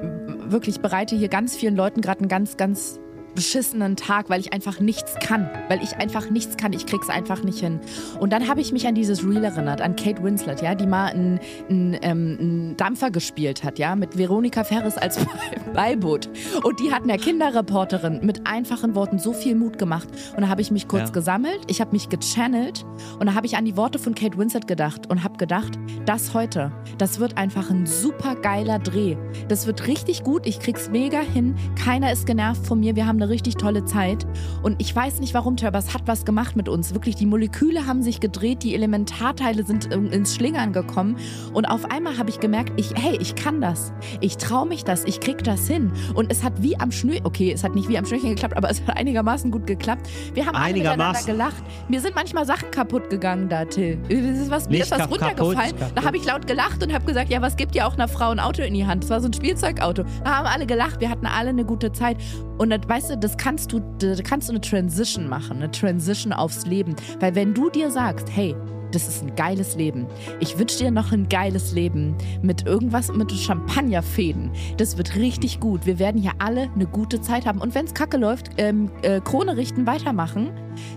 wirklich bereite hier ganz vielen Leuten gerade einen ganz, ganz beschissenen Tag, weil ich einfach nichts kann. Weil ich einfach nichts kann. Ich krieg's einfach nicht hin. Und dann habe ich mich an dieses Reel erinnert, an Kate Winslet, ja, die mal einen, einen, ähm, einen Dampfer gespielt hat, ja, mit Veronika Ferris als Beiboot. Und die hat einer Kinderreporterin mit einfachen Worten so viel Mut gemacht. Und da habe ich mich kurz Ja. gesammelt, ich habe mich gechannelt und da habe ich an die Worte von Kate Winslet gedacht und habe gedacht, das heute, das wird einfach ein super geiler Dreh. Das wird richtig gut, ich krieg's mega hin. Keiner ist genervt von mir, wir haben eine richtig tolle Zeit. Und ich weiß nicht warum, Tör, aber es hat was gemacht mit uns. Wirklich, die Moleküle haben sich gedreht, die Elementarteile sind ins Schlingern gekommen. Und auf einmal habe ich gemerkt, ich, hey, ich kann das. Ich traue mich das, ich krieg das hin. Und es hat wie am Schnür, okay, es hat nicht wie am Schnürchen geklappt, aber es hat einigermaßen gut geklappt. Wir haben alle miteinander Einigermaßen. gelacht. Mir sind manchmal Sachen kaputt gegangen da, Till. Ist was, mir Nicht ist was runtergefallen. kaputt, Da habe ich laut gelacht und habe gesagt, ja, was gibt ja auch einer Frau ein Auto in die Hand? Das war so ein Spielzeugauto. Da haben alle gelacht, wir hatten alle eine gute Zeit. Und das, weißt du, das kannst du, da kannst du eine Transition machen, eine Transition aufs Leben. Weil wenn du dir sagst, hey, das ist ein geiles Leben. Ich wünsche dir noch ein geiles Leben mit irgendwas mit Champagnerfäden. Das wird richtig gut. Wir werden hier alle eine gute Zeit haben. Und wenn es kacke läuft, ähm, äh, Krone richten, weitermachen.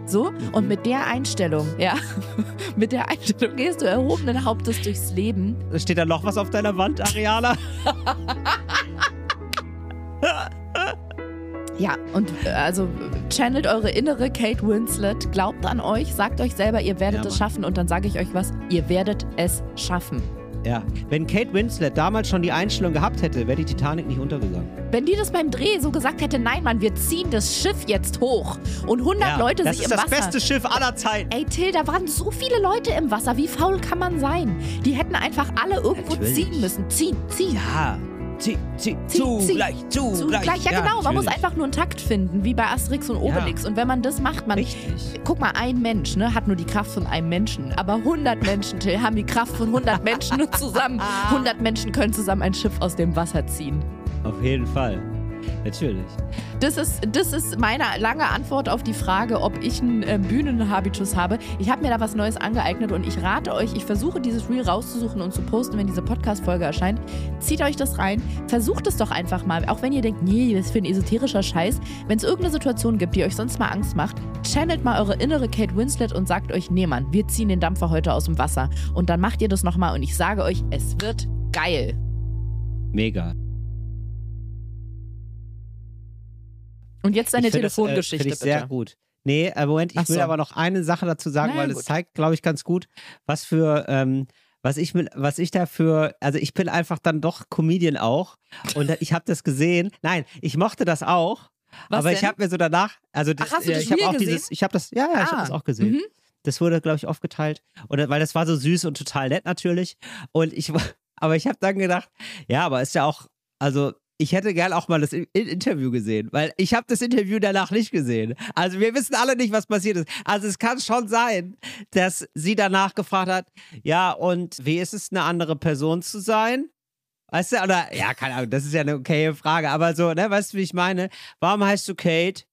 So, und mit der Einstellung, ja, mit der Einstellung gehst du erhobenen Hauptes durchs Leben. Steht da noch was auf deiner Wand, Ariana? Ja, und äh, also channelt eure innere Kate Winslet, glaubt an euch, sagt euch selber, ihr werdet Ja, es schaffen und dann sage ich euch was, ihr werdet es schaffen. Ja. Wenn Kate Winslet damals schon die Einstellung gehabt hätte, wäre die Titanic nicht untergegangen. Wenn die das beim Dreh so gesagt hätte, nein, Mann, wir ziehen das Schiff jetzt hoch und 100 Leute das sich ist im das Wasser. beste Schiff aller Zeiten. Ey, Till, da waren so viele Leute im Wasser. Wie faul kann man sein? Die hätten einfach alle irgendwo Natürlich. ziehen müssen. Ziehen, ziehen. Ja. Zieh, zieh, Zieh, zu zieh. gleich, zu, So, gleich. gleich, ja, genau. Man muss natürlich. einfach nur einen Takt finden, wie bei Asterix und Obelix. Und wenn man das macht, man. Richtig. Guck mal, ein Mensch ne, hat nur die Kraft von einem Menschen. Aber 100 Menschen, Till, haben die Kraft von 100 Menschen und zusammen. 100 Menschen können zusammen ein Schiff aus dem Wasser ziehen. Auf jeden Fall. Natürlich. Das ist, das ist meine lange Antwort auf die Frage, ob ich einen äh, Bühnenhabitus habe. Ich habe mir da was Neues angeeignet und ich rate euch, ich versuche dieses Reel rauszusuchen und zu posten, wenn diese Podcast-Folge erscheint. Zieht euch das rein, versucht es doch einfach mal. Auch wenn ihr denkt, nee, das ist für ein esoterischer Scheiß. Wenn es irgendeine Situation gibt, die euch sonst mal Angst macht, channelt mal eure innere Kate Winslet und sagt euch, nee Mann, wir ziehen den Dampfer heute aus dem Wasser. Und dann macht ihr das nochmal und ich sage euch, es wird geil. Mega. Und jetzt deine Ich das, äh, Telefongeschichte, Find ich sehr bitte. gut. Nee, äh, Moment, ich Ach will so. aber noch eine Sache dazu sagen, ja, weil das gut. zeigt, glaube ich, ganz gut, was für, ähm, was ich mit, was ich dafür, also ich bin einfach dann doch Comedian auch und ich habe das gesehen. Nein, ich mochte das auch, Was aber ich denn? habe mir so danach, also das, Ach, äh, das ich habe auch gesehen? dieses, ich habe das, ja, ja, ich habe Ah, das auch gesehen. mhm. Das wurde, glaube ich, aufgeteilt. Und weil das war so süß und total nett natürlich. Und ich, aber ich habe dann gedacht, ja, aber ist ja auch, also ich hätte gern auch mal das Interview gesehen, weil ich habe das Interview danach nicht gesehen. Also wir wissen alle nicht, was passiert ist. Also es kann schon sein, dass sie danach gefragt hat, ja, und wie ist es, eine andere Person zu sein? Weißt du, oder, ja, keine Ahnung, das ist ja eine okaye Frage, aber so, ne, weißt du, wie ich meine? Warum heißt du Kate?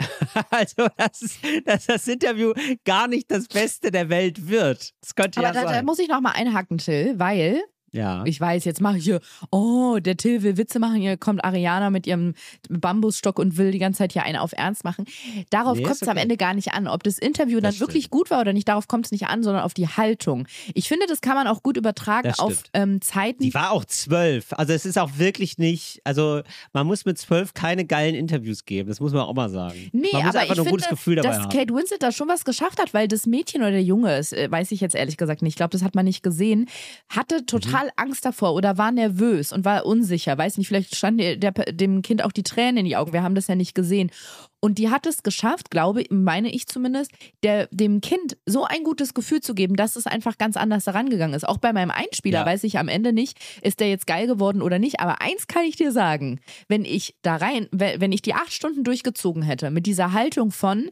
also, das dass das Interview gar nicht das Beste der Welt wird. Das könnte Aber ja da, da sein. muss ich noch mal einhaken, Till, weil ja. ich weiß, jetzt mache ich hier, oh, der Till will Witze machen, hier kommt Ariana mit ihrem Bambusstock und will die ganze Zeit hier einen auf Ernst machen. Darauf Nee, kommt ist es am okay. Ende gar nicht an. Ob das Interview Das dann wirklich gut war oder nicht, darauf kommt es nicht an, sondern auf die Haltung. Ich finde, das kann man auch gut übertragen auf stimmt. ähm, Zeiten. Die war auch zwölf. Also es ist auch wirklich nicht, also man muss mit zwölf keine geilen Interviews geben. Das muss man auch mal sagen. Nee, man muss aber einfach ich nur ein finde, gutes Gefühl dabei dass haben. Kate Winslet da schon was geschafft hat, weil das Mädchen oder der Junge, das äh, weiß ich jetzt ehrlich gesagt nicht, ich glaube, das hat man nicht gesehen, hatte total Mhm. Angst davor oder war nervös und war unsicher. Weiß nicht, vielleicht standen dem Kind auch die Tränen in die Augen. Wir haben das ja nicht gesehen. Und die hat es geschafft, glaube, meine ich zumindest, der, dem Kind so ein gutes Gefühl zu geben, dass es einfach ganz anders herangegangen ist. Auch bei meinem Einspieler Ja. weiß ich am Ende nicht, ist der jetzt geil geworden oder nicht. Aber eins kann ich dir sagen, wenn ich da rein, we- wenn ich die acht Stunden durchgezogen hätte, mit dieser Haltung von,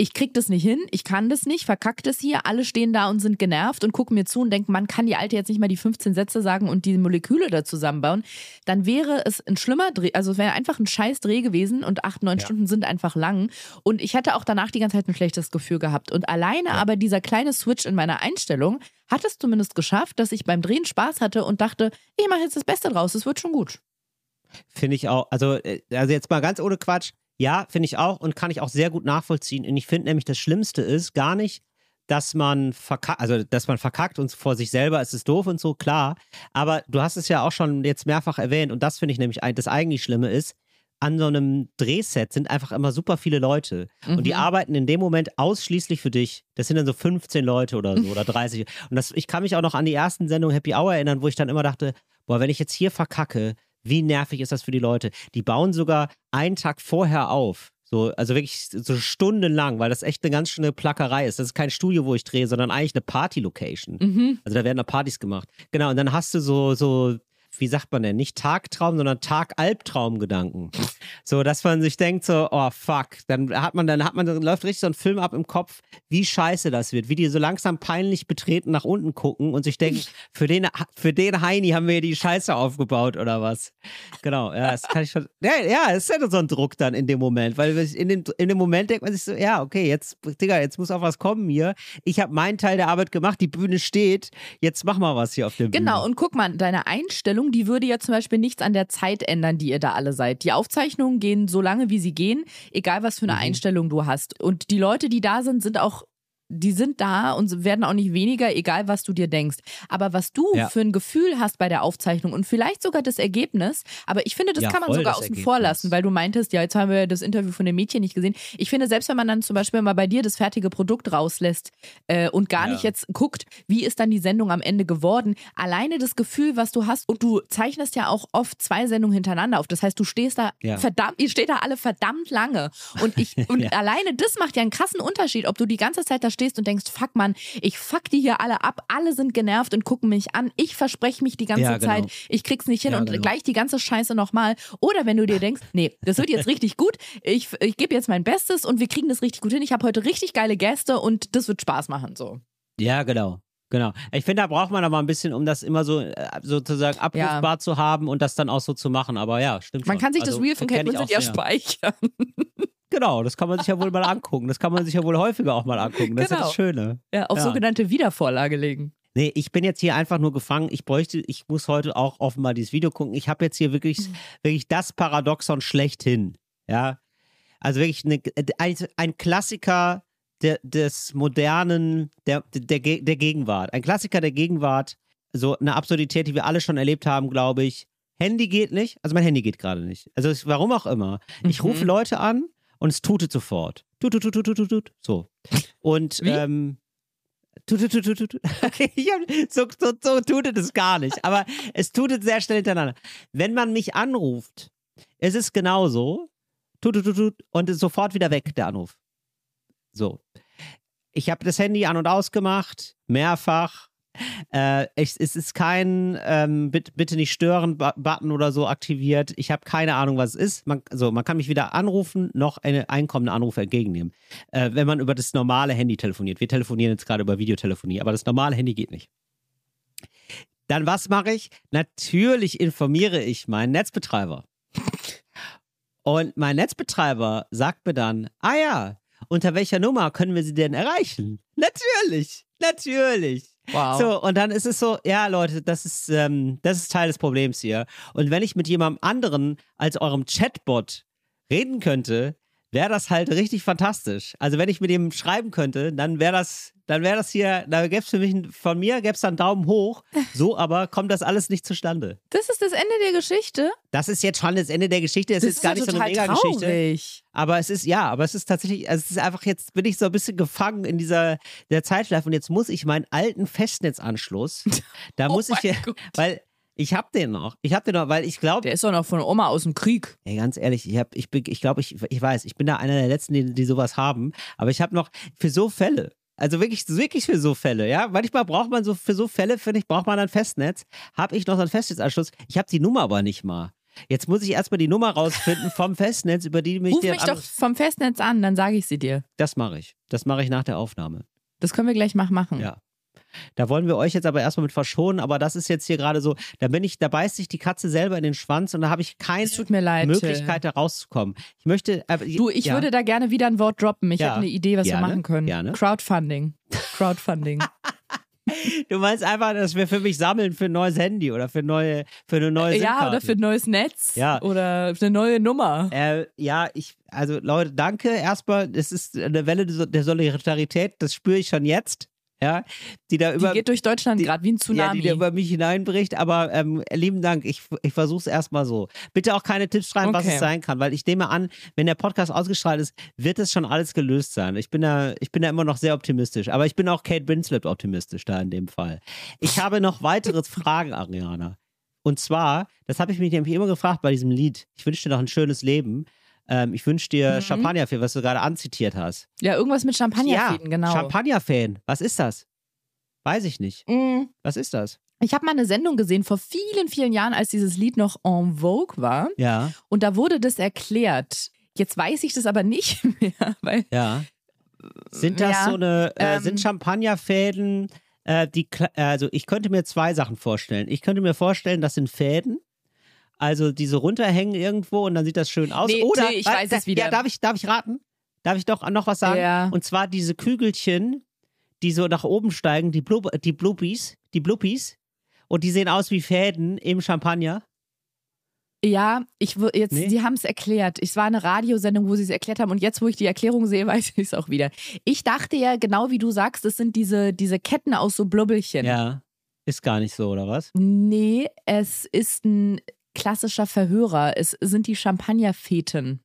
ich krieg das nicht hin, ich kann das nicht, verkackt es hier, alle stehen da und sind genervt und gucken mir zu und denken, man kann die Alte jetzt nicht mal die 15 Sätze sagen und die Moleküle da zusammenbauen, dann wäre es ein schlimmer Dreh, also es wäre einfach ein scheiß Dreh gewesen und acht, neun Ja. Stunden sind einfach lang und ich hätte auch danach die ganze Zeit ein schlechtes Gefühl gehabt und alleine aber dieser kleine Switch in meiner Einstellung hat es zumindest geschafft, dass ich beim Drehen Spaß hatte und dachte, ich mache jetzt das Beste draus, es wird schon gut. Finde ich auch. Also, äh, also jetzt mal ganz ohne Quatsch. Ja, finde ich auch und kann ich auch sehr gut nachvollziehen. Und ich finde nämlich, das Schlimmste ist gar nicht, dass man verkackt, also dass man verkackt und vor sich selber ist es doof und so, klar. Aber du hast es ja auch schon jetzt mehrfach erwähnt und das finde ich nämlich das eigentlich Schlimme ist, an so einem Drehset sind einfach immer super viele Leute. Und die Mhm. arbeiten in dem Moment ausschließlich für dich. Das sind dann so 15 Leute oder so oder 30. Und das, ich kann mich auch noch an die ersten Sendungen Happy Hour erinnern, wo ich dann immer dachte, boah, wenn ich jetzt hier verkacke, wie nervig ist das für die Leute? Die bauen sogar einen Tag vorher auf. So, also wirklich so stundenlang, weil das echt eine ganz schöne Plackerei ist. Das ist kein Studio, wo ich drehe, sondern eigentlich eine Party-Location. Mhm. Also da werden da Partys gemacht. Genau, und dann hast du so, so, wie sagt man denn, nicht Tagtraum, sondern Tag-Albtraum-Gedanken. So, dass man sich denkt so, oh fuck, dann hat man, dann hat man, dann läuft richtig so ein Film ab im Kopf, wie scheiße das wird, wie die so langsam peinlich betreten nach unten gucken und sich denken, für den, für den Heini haben wir hier die Scheiße aufgebaut oder was. Genau, ja, das kann ich schon, ja, ja, es ist ja so ein Druck dann in dem Moment, weil in dem, in dem Moment denkt man sich so, ja, okay, jetzt, Digga, jetzt muss auch was kommen hier. Ich habe meinen Teil der Arbeit gemacht, die Bühne steht, jetzt mach mal was hier auf der Bühne. Genau, und guck mal, deine Einstellung, die würde ja zum Beispiel nichts an der Zeit ändern, die ihr da alle seid. Die Aufzeichnungen gehen so lange, wie sie gehen, egal was für eine Mhm. Einstellung du hast. Und die Leute, die da sind, sind auch die sind da und werden auch nicht weniger, egal was du dir denkst. Aber was du Ja. für ein Gefühl hast bei der Aufzeichnung und vielleicht sogar das Ergebnis, aber ich finde, das Ja, kann man sogar außen vor lassen, weil du meintest, ja, jetzt haben wir das Interview von dem Mädchen nicht gesehen. Ich finde, selbst wenn man dann zum Beispiel mal bei dir das fertige Produkt rauslässt äh, und gar Ja. nicht jetzt guckt, wie ist dann die Sendung am Ende geworden, alleine das Gefühl, was du hast, und du zeichnest ja auch oft zwei Sendungen hintereinander auf. Das heißt, du stehst da Ja. verdammt, ihr steht da alle verdammt lange. Und ich, und alleine das macht ja einen krassen Unterschied, ob du die ganze Zeit da stehst und denkst, fuck man, ich fuck die hier alle ab, alle sind genervt und gucken mich an, ich verspreche mich die ganze Ja, genau. Zeit, ich krieg's nicht hin Ja, und genau. gleich die ganze Scheiße nochmal. Oder wenn du dir denkst, nee, das wird jetzt richtig gut, ich, ich gebe jetzt mein Bestes und wir kriegen das richtig gut hin, ich habe heute richtig geile Gäste und das wird Spaß machen, so. Ja, genau. Genau. Ich finde, da braucht man aber ein bisschen, um das immer so äh, sozusagen abrufbar zu haben und das dann auch so zu machen. Aber ja, stimmt Man schon. kann sich das Also, Reel von Kate Winslet ja speichern. Genau, das kann man sich ja wohl mal angucken. Das kann man sich ja wohl häufiger auch mal angucken. Das ist Genau. das Schöne. Ja, auf Ja. sogenannte Wiedervorlage legen. Nee, ich bin jetzt hier einfach nur gefangen. Ich bräuchte, ich muss heute auch offenbar dieses Video gucken. Ich habe jetzt hier wirklich, Mhm. wirklich das Paradoxon schlechthin. Ja. Also wirklich eine, ein, ein Klassiker der, des modernen, der, der, der Gegenwart. Ein Klassiker der Gegenwart. So eine Absurdität, die wir alle schon erlebt haben, glaube ich. Handy geht nicht. Also mein Handy geht gerade nicht. Also warum auch immer. Ich Mhm. rufe Leute an und es tutet sofort. Tut, tut, tut, tut, tut, tut. So. Und Wie? ähm, Tut, tut, tut, tut. Okay, so, so, so tutet es gar nicht. Aber es tutet sehr schnell hintereinander. Wenn man mich anruft, ist es genauso. Tut, tut, tut, tut. Und ist sofort wieder weg, der Anruf. So. Ich habe das Handy an- und ausgemacht, mehrfach. Äh, ich, es ist kein ähm, bitte, bitte nicht stören Bu- Button oder so aktiviert. Ich habe keine Ahnung, was es ist. Man, also, man kann mich weder anrufen noch eine einkommende Anrufe entgegennehmen, äh, wenn man über das normale Handy telefoniert. Wir telefonieren jetzt gerade über Videotelefonie, aber das normale Handy geht nicht. Dann was mache ich? Natürlich informiere ich meinen Netzbetreiber. Und mein Netzbetreiber sagt mir dann, ah ja, unter welcher Nummer können wir sie denn erreichen? Natürlich, natürlich. Wow. So, und dann ist es so, ja, Leute, das ist, ähm, das ist Teil des Problems hier. Und wenn ich mit jemandem anderen als eurem Chatbot reden könnte, wäre das halt richtig fantastisch. Also wenn ich mit ihm schreiben könnte, dann wäre das, dann wäre das hier, da gäbe es für mich, von mir gäbe es dann Daumen hoch. So aber kommt das alles nicht zustande. Das ist das Ende der Geschichte. Das ist jetzt schon das Ende der Geschichte. Es Das ist, ist gar ja nicht so eine Mega-Geschichte. traurig. Aber es ist, ja, aber es ist tatsächlich, also es ist einfach jetzt, bin ich so ein bisschen gefangen in dieser der Zeitschleife und jetzt muss ich meinen alten Festnetzanschluss, da Oh muss ich Gott. weil ich hab den noch, ich hab den noch, weil ich glaube, Der ist doch noch von Oma aus dem Krieg. ey, ganz ehrlich, ich hab, ich bin, ich glaube, ich, ich weiß, ich bin da einer der letzten, die, die sowas haben, aber ich habe noch für so Fälle, also wirklich, wirklich für so Fälle, ja. Manchmal braucht man so, für so Fälle, finde ich, braucht man ein Festnetz. Habe ich noch so einen Festnetzanschluss. Ich habe die Nummer aber nicht mal. Jetzt muss ich erstmal die Nummer rausfinden vom Festnetz, über die mich Ruf der mich doch vom Festnetz an, dann sage ich sie dir. Das mache ich. Das mache ich nach der Aufnahme. Das können wir gleich mal machen. Ja. Da wollen wir euch jetzt aber erstmal mit verschonen, aber das ist jetzt hier gerade so, da bin ich, da beißt sich die Katze selber in den Schwanz und da habe ich keine Es tut mir leid. Möglichkeit, da rauszukommen. Ich möchte. Aber, Du, ich ja. würde da gerne wieder ein Wort droppen. Ich Ja. habe eine Idee, was Gerne, wir machen können. gerne. Crowdfunding. Crowdfunding. Du meinst einfach, dass wir für mich sammeln für ein neues Handy oder für neue, für eine neue ja, SIM-Karte. oder für ein neues Netz. Ja. Oder für eine neue Nummer. Äh, ja, ich, also Leute, danke. Erstmal, das ist eine Welle der Solidarität, das spüre ich schon jetzt. Ja, die da Die über. geht durch Deutschland die- gerade wie ein Ja, Tsunami. die da über mich hineinbricht, aber ähm, lieben Dank, ich, ich versuche es erstmal so. Bitte auch keine Tipps schreiben, was Okay. es sein kann, weil ich nehme an, wenn der Podcast ausgestrahlt ist, wird es schon alles gelöst sein. Ich bin da, ich bin da immer noch sehr optimistisch, aber ich bin auch Kate Winslet optimistisch da in dem Fall. Ich habe noch weitere Fragen, Ariana. Und zwar, das habe ich mich nämlich immer gefragt bei diesem Lied. Ich wünsche dir noch ein schönes Leben. Ähm, ich wünsche dir Mhm. Champagner für, was du gerade anzitiert hast. ja, irgendwas mit Champagnerfäden, ja, genau. Champagner-Fan. Was ist das? Weiß ich nicht. Mm, Was ist das? Ich habe mal eine Sendung gesehen vor vielen, vielen Jahren, als dieses Lied noch en vogue war. Ja, Und da wurde das erklärt. Jetzt weiß ich das aber nicht mehr, weil ja. Sind das Ja, so eine, äh, ähm, sind Champagnerfäden, äh, die, also ich könnte mir zwei Sachen vorstellen. Ich könnte mir vorstellen, das sind Fäden. Also diese runterhängen irgendwo und dann sieht das schön aus. Nee, Oder, Till, ich weiß es wieder. Ja, darf ich, darf ich raten? Darf ich doch noch was sagen? Ja. Und zwar diese Kügelchen, die so nach oben steigen, die, Blub die Bluppies, die Bluppies. Und die sehen aus wie Fäden im Champagner. Ja, ich jetzt, Nee? sie haben es erklärt. Es war eine Radiosendung, wo sie es erklärt haben. Und jetzt, wo ich die Erklärung sehe, weiß ich es auch wieder. Ich dachte ja, genau wie du sagst, es sind diese, diese Ketten aus so Blubbelchen. Ja. Ist gar nicht so, oder was? Nee, es ist ein klassischer Verhörer. Es sind die Champagnerfäden.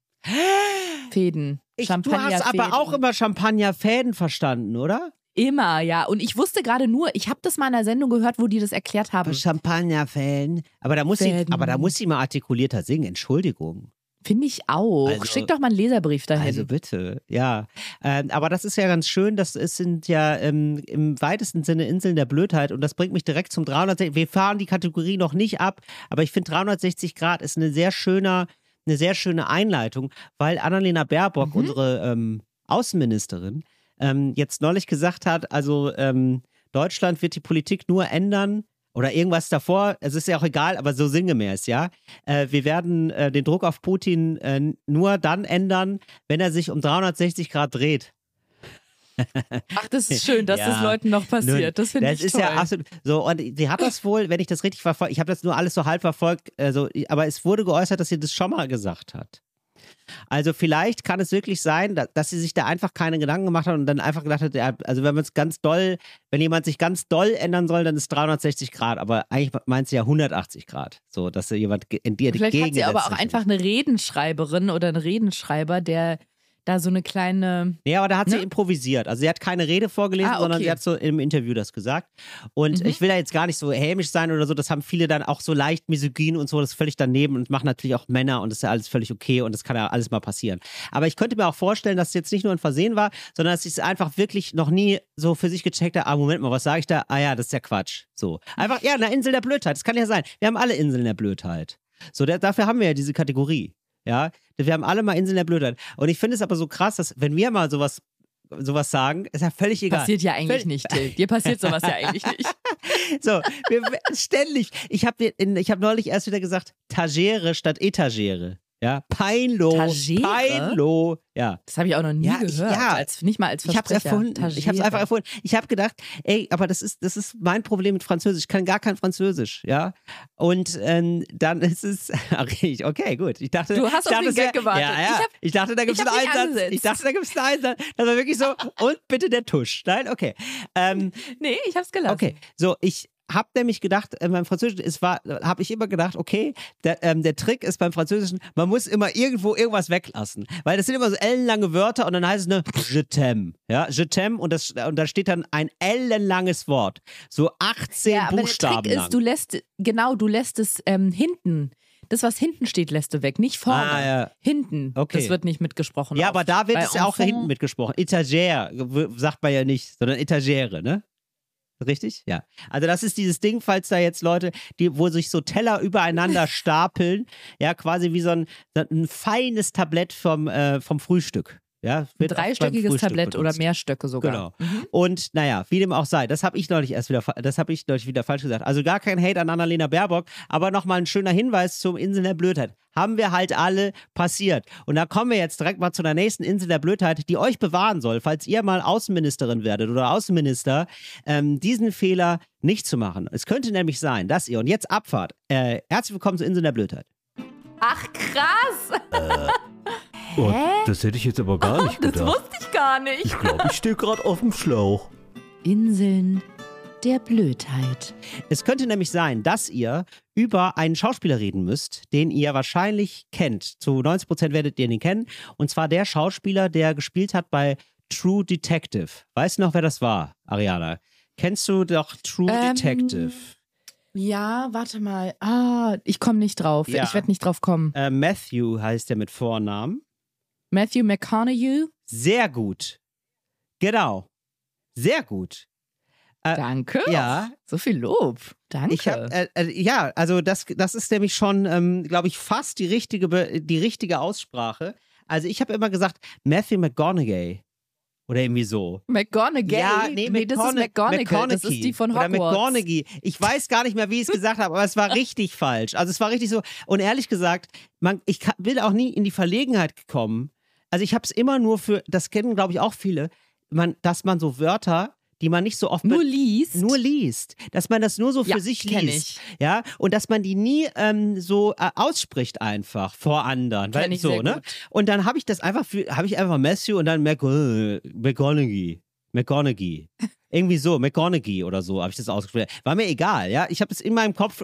Fäden. Ich, du hast aber auch immer Champagnerfäden verstanden, oder? Immer, ja. Und ich wusste gerade nur, ich habe das mal in einer Sendung gehört, wo die das erklärt haben. Champagnerfäden. Aber da muss sie, Fäden. aber da muss sie mal artikulierter singen. Entschuldigung. Finde ich auch. Also- Schick doch mal einen Leserbrief dahin. Also bitte, ja. Ähm, aber das ist ja ganz schön. Das es sind ja ähm, im weitesten Sinne Inseln der Blödheit. Und das bringt mich direkt zum 360. Wir fahren die Kategorie noch nicht ab, aber ich finde 360 Grad ist eine sehr schöner, eine sehr schöne Einleitung, weil Annalena Baerbock, Mhm. unsere ähm, Außenministerin, ähm, jetzt neulich gesagt hat, also ähm, Deutschland wird die Politik nur ändern, oder irgendwas davor, es ist ja auch egal, aber so sinngemäß, ja. Äh, wir werden äh, den Druck auf Putin äh, nur dann ändern, wenn er sich um 360 Grad dreht. Ach, das ist schön, dass Ja. das Leuten noch passiert. Das finde das ich ist toll. ja absolut so und sie hat das wohl, wenn ich das richtig verfolgt, ich habe das nur alles so halb verfolgt, also, aber es wurde geäußert, dass sie das schon mal gesagt hat. Also vielleicht kann es wirklich sein, da- dass sie sich da einfach keine Gedanken gemacht hat und dann einfach gedacht hat, ja, also wenn man es ganz doll, wenn jemand sich ganz doll ändern soll, dann ist 360 Grad, aber eigentlich meint sie ja 180 Grad, so dass jemand in dir Vielleicht hat sie aber auch einfach eine Redenschreiberin oder einen Redenschreiber, der da so eine kleine. Nee, aber da hat sie Ne? improvisiert. Also sie hat keine Rede vorgelesen, Ah, sondern okay. sie hat so im Interview das gesagt. Und Mhm. ich will da jetzt gar nicht so hämisch sein oder so. Das haben viele dann auch so leicht misogyn und so. Das ist völlig daneben und machen natürlich auch Männer und das ist ja alles völlig okay und das kann ja alles mal passieren. Aber ich könnte mir auch vorstellen, dass es jetzt nicht nur ein Versehen war, sondern dass sie es einfach wirklich noch nie so für sich gecheckt hat. Ah, Moment mal, was sage ich da? Ah ja, das ist ja Quatsch. So. Einfach, ja, eine Insel der Blödheit. Das kann ja sein. Wir haben alle Inseln der Blödheit. So, da, dafür haben wir ja diese Kategorie. Ja, wir haben alle mal Inseln der Blödheit. Und ich finde es aber so krass, dass wenn wir mal sowas, sowas sagen, ist ja völlig egal. Passiert ja eigentlich Völlig- nicht, Till. Dir passiert sowas ja eigentlich nicht. So, wir, ständig. Ich habe ich hab neulich erst wieder gesagt, Tagere statt Etagere. Ja, peinlo. Tagere? Peinlo. Ja. Das habe ich auch noch nie Ja, ich- gehört. ja. als, nicht mal als Ich Versprecher. erfunden. Ich hab's Tagere. einfach erfunden. Ich habe gedacht, ey, aber das ist, das ist mein Problem mit Französisch. Ich kann gar kein Französisch, ja. Und ähm, dann ist es, okay, okay, gut. Ich dachte, Du hast auf den Gag gewartet. Ja, ja. Ich hab- Ich, dachte, da gibt es einen Einsatz. Ich dachte, da gibt es einen Einsatz. Das war wirklich so. Und bitte der Tusch. Nein, okay. Ähm, Nee, ich hab's gelassen. Okay, so ich habe nämlich gedacht, äh, beim Französischen, es war, habe ich immer gedacht, okay, der, ähm, der Trick ist beim Französischen, man muss immer irgendwo irgendwas weglassen, weil das sind immer so ellenlange Wörter und dann heißt es ne je t'aime, ja, je t'aime und das und da steht dann ein ellenlanges Wort, so 18 Ja, aber der Buchstaben Trick lang. ist, du lässt, genau, du lässt es ähm, hinten. Das, was hinten steht, lässt du weg, nicht vorne. Ah, ja. Hinten. Okay. Das wird nicht mitgesprochen. ja, aber da wird es ja auch hinten mitgesprochen. Etagere sagt man ja nicht, sondern Etagere, ne? Richtig? Ja. Also das ist dieses Ding, falls da jetzt Leute, die, wo sich so Teller übereinander stapeln, ja, quasi wie so ein, ein feines Tablett vom, äh, vom Frühstück. Ja, Ein dreistöckiges Tablett oder benutzt. mehr Stöcke sogar. Genau. Und naja, wie dem auch sei, das habe ich neulich erst wieder, das habe ich neulich wieder falsch gesagt. Also gar kein Hate an Annalena Baerbock, aber nochmal ein schöner Hinweis zum Insel der Blödheit. Haben wir halt alle passiert. Und da kommen wir jetzt direkt mal zu der nächsten Insel der Blödheit, die euch bewahren soll, falls ihr mal Außenministerin werdet oder Außenminister, ähm, diesen Fehler nicht zu machen. Es könnte nämlich sein, dass ihr, und jetzt Abfahrt, äh, herzlich willkommen zur Insel der Blödheit. Ach, krass. Oh, das hätte ich jetzt aber gar nicht Das gedacht. wusste ich gar nicht. Ich glaube, ich stehe gerade auf dem Schlauch. Inseln der Blödheit. Es könnte nämlich sein, dass ihr über einen Schauspieler reden müsst, den ihr wahrscheinlich kennt. Zu 90 Prozent werdet ihr ihn kennen. Und zwar der Schauspieler, der gespielt hat bei True Detective. Weißt du noch, wer das war, Ariana? Kennst du doch True Ähm, Detective? Ja, warte mal. Ah, ich komme nicht drauf. Ja. Ich werde nicht drauf kommen. Äh, Matthew heißt er mit Vornamen. Matthew McConaughey. Sehr gut. Genau. Sehr gut. Äh, Danke. ja. So viel Lob. Danke. Hab, äh, äh, ja, also das, das ist nämlich schon, ähm, glaube ich, fast die richtige, die richtige Aussprache. Also ich habe immer gesagt Matthew McGonaghy. Oder irgendwie so. McGonaghy. Ja, nee, das ist McGona- McGonagall. Das ist die von Oder Hogwarts. McGonaghy. Ich weiß gar nicht mehr, wie ich es gesagt habe, aber es war richtig falsch. Also es war richtig so. Und ehrlich gesagt, man, ich will auch nie in die Verlegenheit kommen. Also ich habe es immer nur für, das kennen glaube ich auch viele, man, dass man so Wörter, die man nicht so oft Nur liest. nur liest, dass man das nur so für Ja, sich liest, ja, und dass man die nie ähm, so äh, ausspricht einfach vor anderen, Kenn weil ich so, ne? gut. Und dann habe ich das einfach für, habe ich einfach Matthew und dann McGo- McGonaghy, McGonaghy, irgendwie so, McGonaghy oder so habe ich das ausgesprochen. War mir egal, ja, ich habe es in meinem Kopf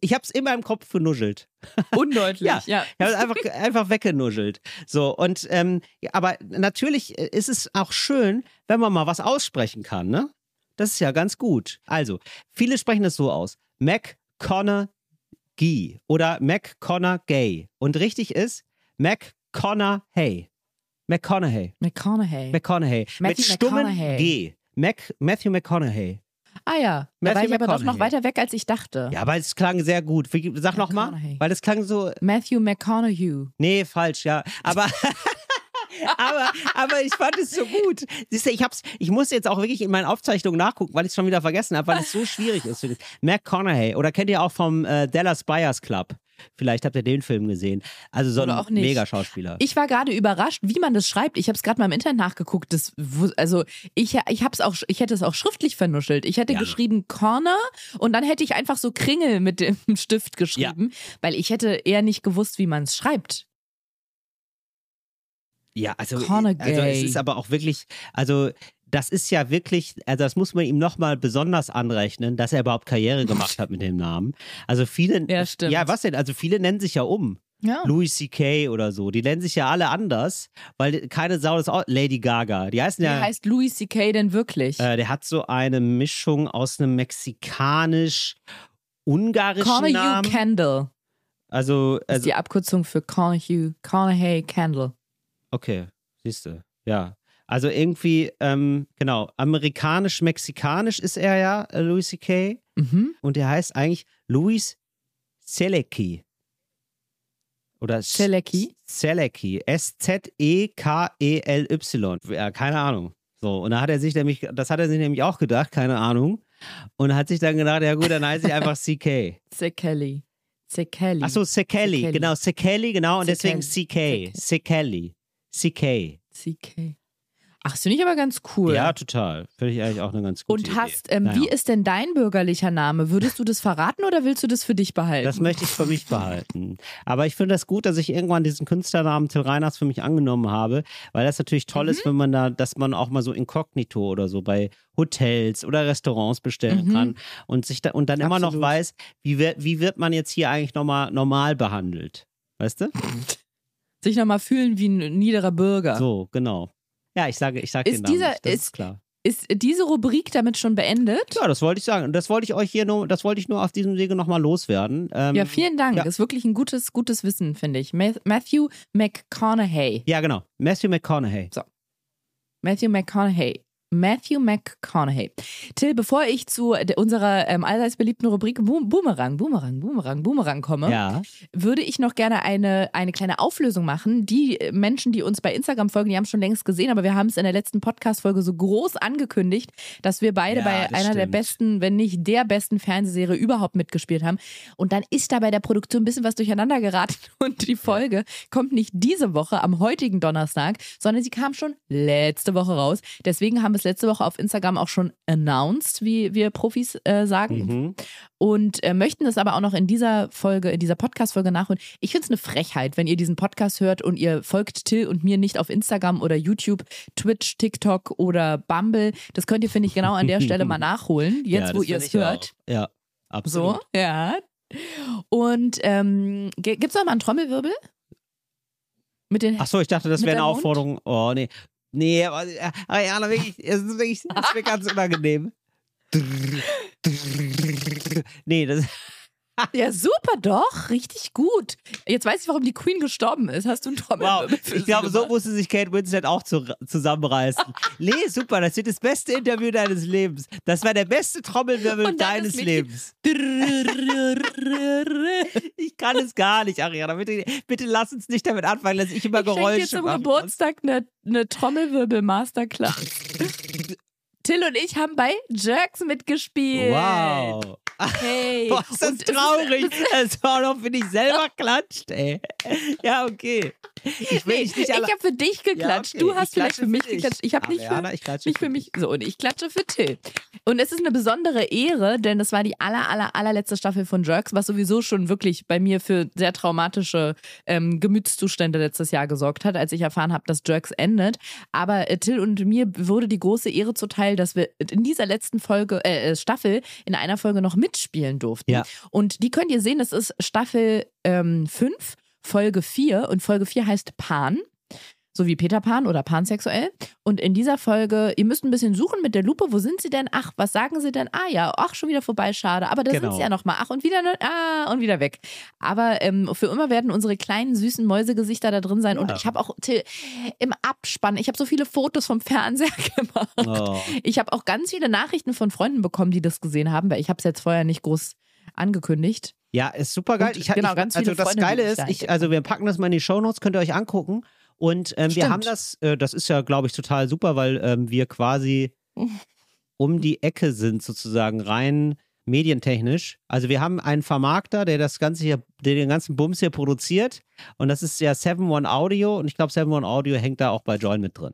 ich habe es in meinem Kopf vernuschelt. Undeutlich. Ja. ja. Ich habe es einfach, einfach weggenuschelt. So, und ähm, aber natürlich äh, ist es auch schön, wenn man mal was aussprechen kann, ne? Das ist ja ganz gut. Also, viele sprechen es so aus. McConaughey oder McConaughey. Und richtig ist McConaughey. McConaughey. McConaughey. McConaughey. Mit Matthew stummen McConaughey. G. Mac, Matthew McConaughey. ah ja, da Matthew war ich aber doch noch weiter weg, als ich dachte. Ja, aber es klang sehr gut. Sag nochmal, weil es klang so, Matthew McConaughey. Nee, falsch, ja. Aber, aber, aber ich fand es so gut. Siehst du, ich, hab's, ich muss jetzt auch wirklich in meinen Aufzeichnungen nachgucken, weil ich es schon wieder vergessen habe, weil es so schwierig ist. McConaughey. Oder kennt ihr auch vom äh, Dallas Buyers Club? Vielleicht habt ihr den Film gesehen. Also so ein Oder nicht. Mega-Schauspieler. Ich war gerade überrascht, wie man das schreibt. Ich habe es gerade mal im Internet nachgeguckt. Das, also ich, ich, hab's auch, ich hätte es auch schriftlich vernuschelt. Ich hätte Ja. geschrieben Corner und dann hätte ich einfach so Kringel mit dem Stift geschrieben, weil ich hätte eher nicht gewusst, wie man es schreibt. Ja, also, also es ist aber auch wirklich, also das ist ja wirklich, also das muss man ihm nochmal besonders anrechnen, dass er überhaupt Karriere gemacht hat mit dem Namen. Also viele, Ja, stimmt. ja, was denn? Also viele nennen sich ja um. Ja. Louis C.K. oder so. Die nennen sich ja alle anders, weil keine Sau ist auch Lady Gaga. Die heißen Wie ja. heißt Louis C.K. denn wirklich? Äh, der hat so eine Mischung aus einem mexikanisch-ungarischen Namen. Candle. Also, Das ist also die Abkürzung für Conahue, Conahue Candle. okay, siehst du. Ja. Also irgendwie, ähm, genau, amerikanisch-mexikanisch ist er ja, äh, Louis C.K. Mhm. Und der heißt eigentlich Louis Selecki. Oder Selecki? Selecki. S-Z-E-K-E-L-Y. Ja, keine Ahnung. So, und da hat er sich nämlich, das hat er sich nämlich auch gedacht, keine Ahnung. Und hat sich dann gedacht, ja gut, dann heißt ich einfach CK. Sekeli. Sekeli. Achso, Sekeli, genau, Sekeli, genau, und deswegen. CK. Sekeli. CK. CK. Ach, das finde ich aber ganz cool. Ja, total. Finde ich eigentlich auch eine ganz gute Und Idee. hast, ähm, Naja. wie ist denn dein bürgerlicher Name? Würdest du das verraten oder willst du das für dich behalten? Das möchte ich für mich behalten. Aber ich finde das gut, dass ich irgendwann diesen Künstlernamen Till Reiners für mich angenommen habe, weil das natürlich toll Mhm. ist, wenn man da, dass man auch mal so inkognito oder so bei Hotels oder Restaurants bestellen Mhm. kann und sich da, und dann immer noch Absolut. weiß, wie wird, wie wird man jetzt hier eigentlich nochmal normal behandelt. Weißt du? Sich nochmal fühlen wie ein niederer Bürger. So, genau. Ja, ich sage, ich sage Ist den Namen dieser- nicht, das ist, ist- klar. Ist diese Rubrik damit schon beendet? Ja, das wollte ich sagen. Das wollte ich euch hier nur, das wollte ich nur auf diesem Wege nochmal loswerden. Ähm, Ja, vielen Dank. ja. Ist wirklich ein gutes, gutes Wissen, finde ich. Ma- Matthew McConaughey. Ja, genau. Matthew McConaughey. Matthew McConaughey. Matthew McConaughey. Till, bevor ich zu der- unserer ähm, allseits beliebten Rubrik Boom, Boomerang, Boomerang, Boomerang, Boomerang komme, Ja. würde ich noch gerne eine, eine kleine Auflösung machen. Die äh, Menschen, die uns bei Instagram folgen, die haben es schon längst gesehen, aber wir haben es in der letzten Podcast-Folge so groß angekündigt, dass wir beide Ja, bei einer der stimmt. besten, wenn nicht der besten Fernsehserie überhaupt mitgespielt haben. Und dann ist da bei der Produktion ein bisschen was durcheinander geraten und die Folge kommt nicht diese Woche am heutigen Donnerstag, sondern sie kam schon letzte Woche raus. Deswegen haben wir es letzte Woche auf Instagram auch schon announced, wie wir Profis äh, sagen Mhm. und äh, möchten das aber auch noch in dieser Folge, in dieser Podcast-Folge nachholen. Ich finde es eine Frechheit, wenn ihr diesen Podcast hört und ihr folgt Till und mir nicht auf Instagram oder YouTube, Twitch, TikTok oder Bumble. Das könnt ihr, finde ich, genau an der Stelle mal nachholen, jetzt ja, wo ihr es hört. Auch. Ja, absolut. So, ja. Und ähm, gibt es noch mal einen Trommelwirbel? Mit den Ach so, ich dachte, das wäre eine? Aufforderung. Oh, nee. Nee, aber äh, Ariana, wirklich, es ist wirklich, es ist mir ganz unangenehm. Nee, das. Ja, super, doch. Richtig gut. Jetzt weiß ich, warum die Queen gestorben ist. Hast du einen Wow, Trommelwirbel für ich glaube, so musste sich Kate Winslet auch zu, zusammenreißen. Lee, super, das wird das beste Interview deines Lebens. Das war der beste Trommelwirbel deines Lebens. Ich kann es gar nicht, Ariana. Bitte, bitte lass uns nicht damit anfangen, dass ich immer Ich Geräusche zum mache. Geburtstag eine, eine Trommelwirbel-Masterclass. Till und ich haben bei Jerks mitgespielt. Wow. Hey. Boah, ist das Und es traurig. Das war doch, wenn ich selber klatscht, ey. Ja, okay. Ich will Nee, dich ich alle... habe für dich geklatscht. Ja, okay. Du hast Ich vielleicht für mich für dich. geklatscht. Ich habe nicht, für, ich klatsche nicht für für mich. So, und ich klatsche für Till. Und es ist eine besondere Ehre, denn es war die aller, aller, allerletzte Staffel von Jerks, was sowieso schon wirklich bei mir für sehr traumatische ähm, Gemütszustände letztes Jahr gesorgt hat, als ich erfahren habe, dass Jerks endet. Aber äh, Till und mir wurde die große Ehre zuteil, dass wir in dieser letzten Folge, äh, Staffel in einer Folge noch mitspielen durften. Ja. Und die könnt ihr sehen, das ist Staffel 5, Folge 4 und Folge 4 heißt Pan. So wie Peter Pan oder pansexuell. Und in dieser Folge, ihr müsst ein bisschen suchen mit der Lupe. Wo sind sie denn? Ach, was sagen sie denn? Ah ja, ach, schon wieder vorbei, schade. Aber da Genau. sind sie ja nochmal. Ach, und wieder, ah, und wieder weg. Aber ähm, für immer werden unsere kleinen, süßen Mäusegesichter da drin sein. Und Ja. ich habe auch im Abspann, ich habe so viele Fotos vom Fernseher gemacht. Oh. Ich habe auch ganz viele Nachrichten von Freunden bekommen, die das gesehen haben, weil ich habe es jetzt vorher nicht groß angekündigt. Ja, ist super geil. Und Ich, genau, ich, ganz also viele das Freunde, Geile ist, ich, also wir packen das mal in die Shownotes, könnt ihr euch angucken. Und ähm, wir haben das, äh, das ist ja, glaube ich, total super, weil ähm, wir quasi um die Ecke sind, sozusagen rein medientechnisch. Also wir haben einen Vermarkter, der das Ganze hier, der den ganzen Bums hier produziert. Und das ist ja 7-One Audio. Und ich glaube, 7-One Audio hängt da auch bei Join mit drin.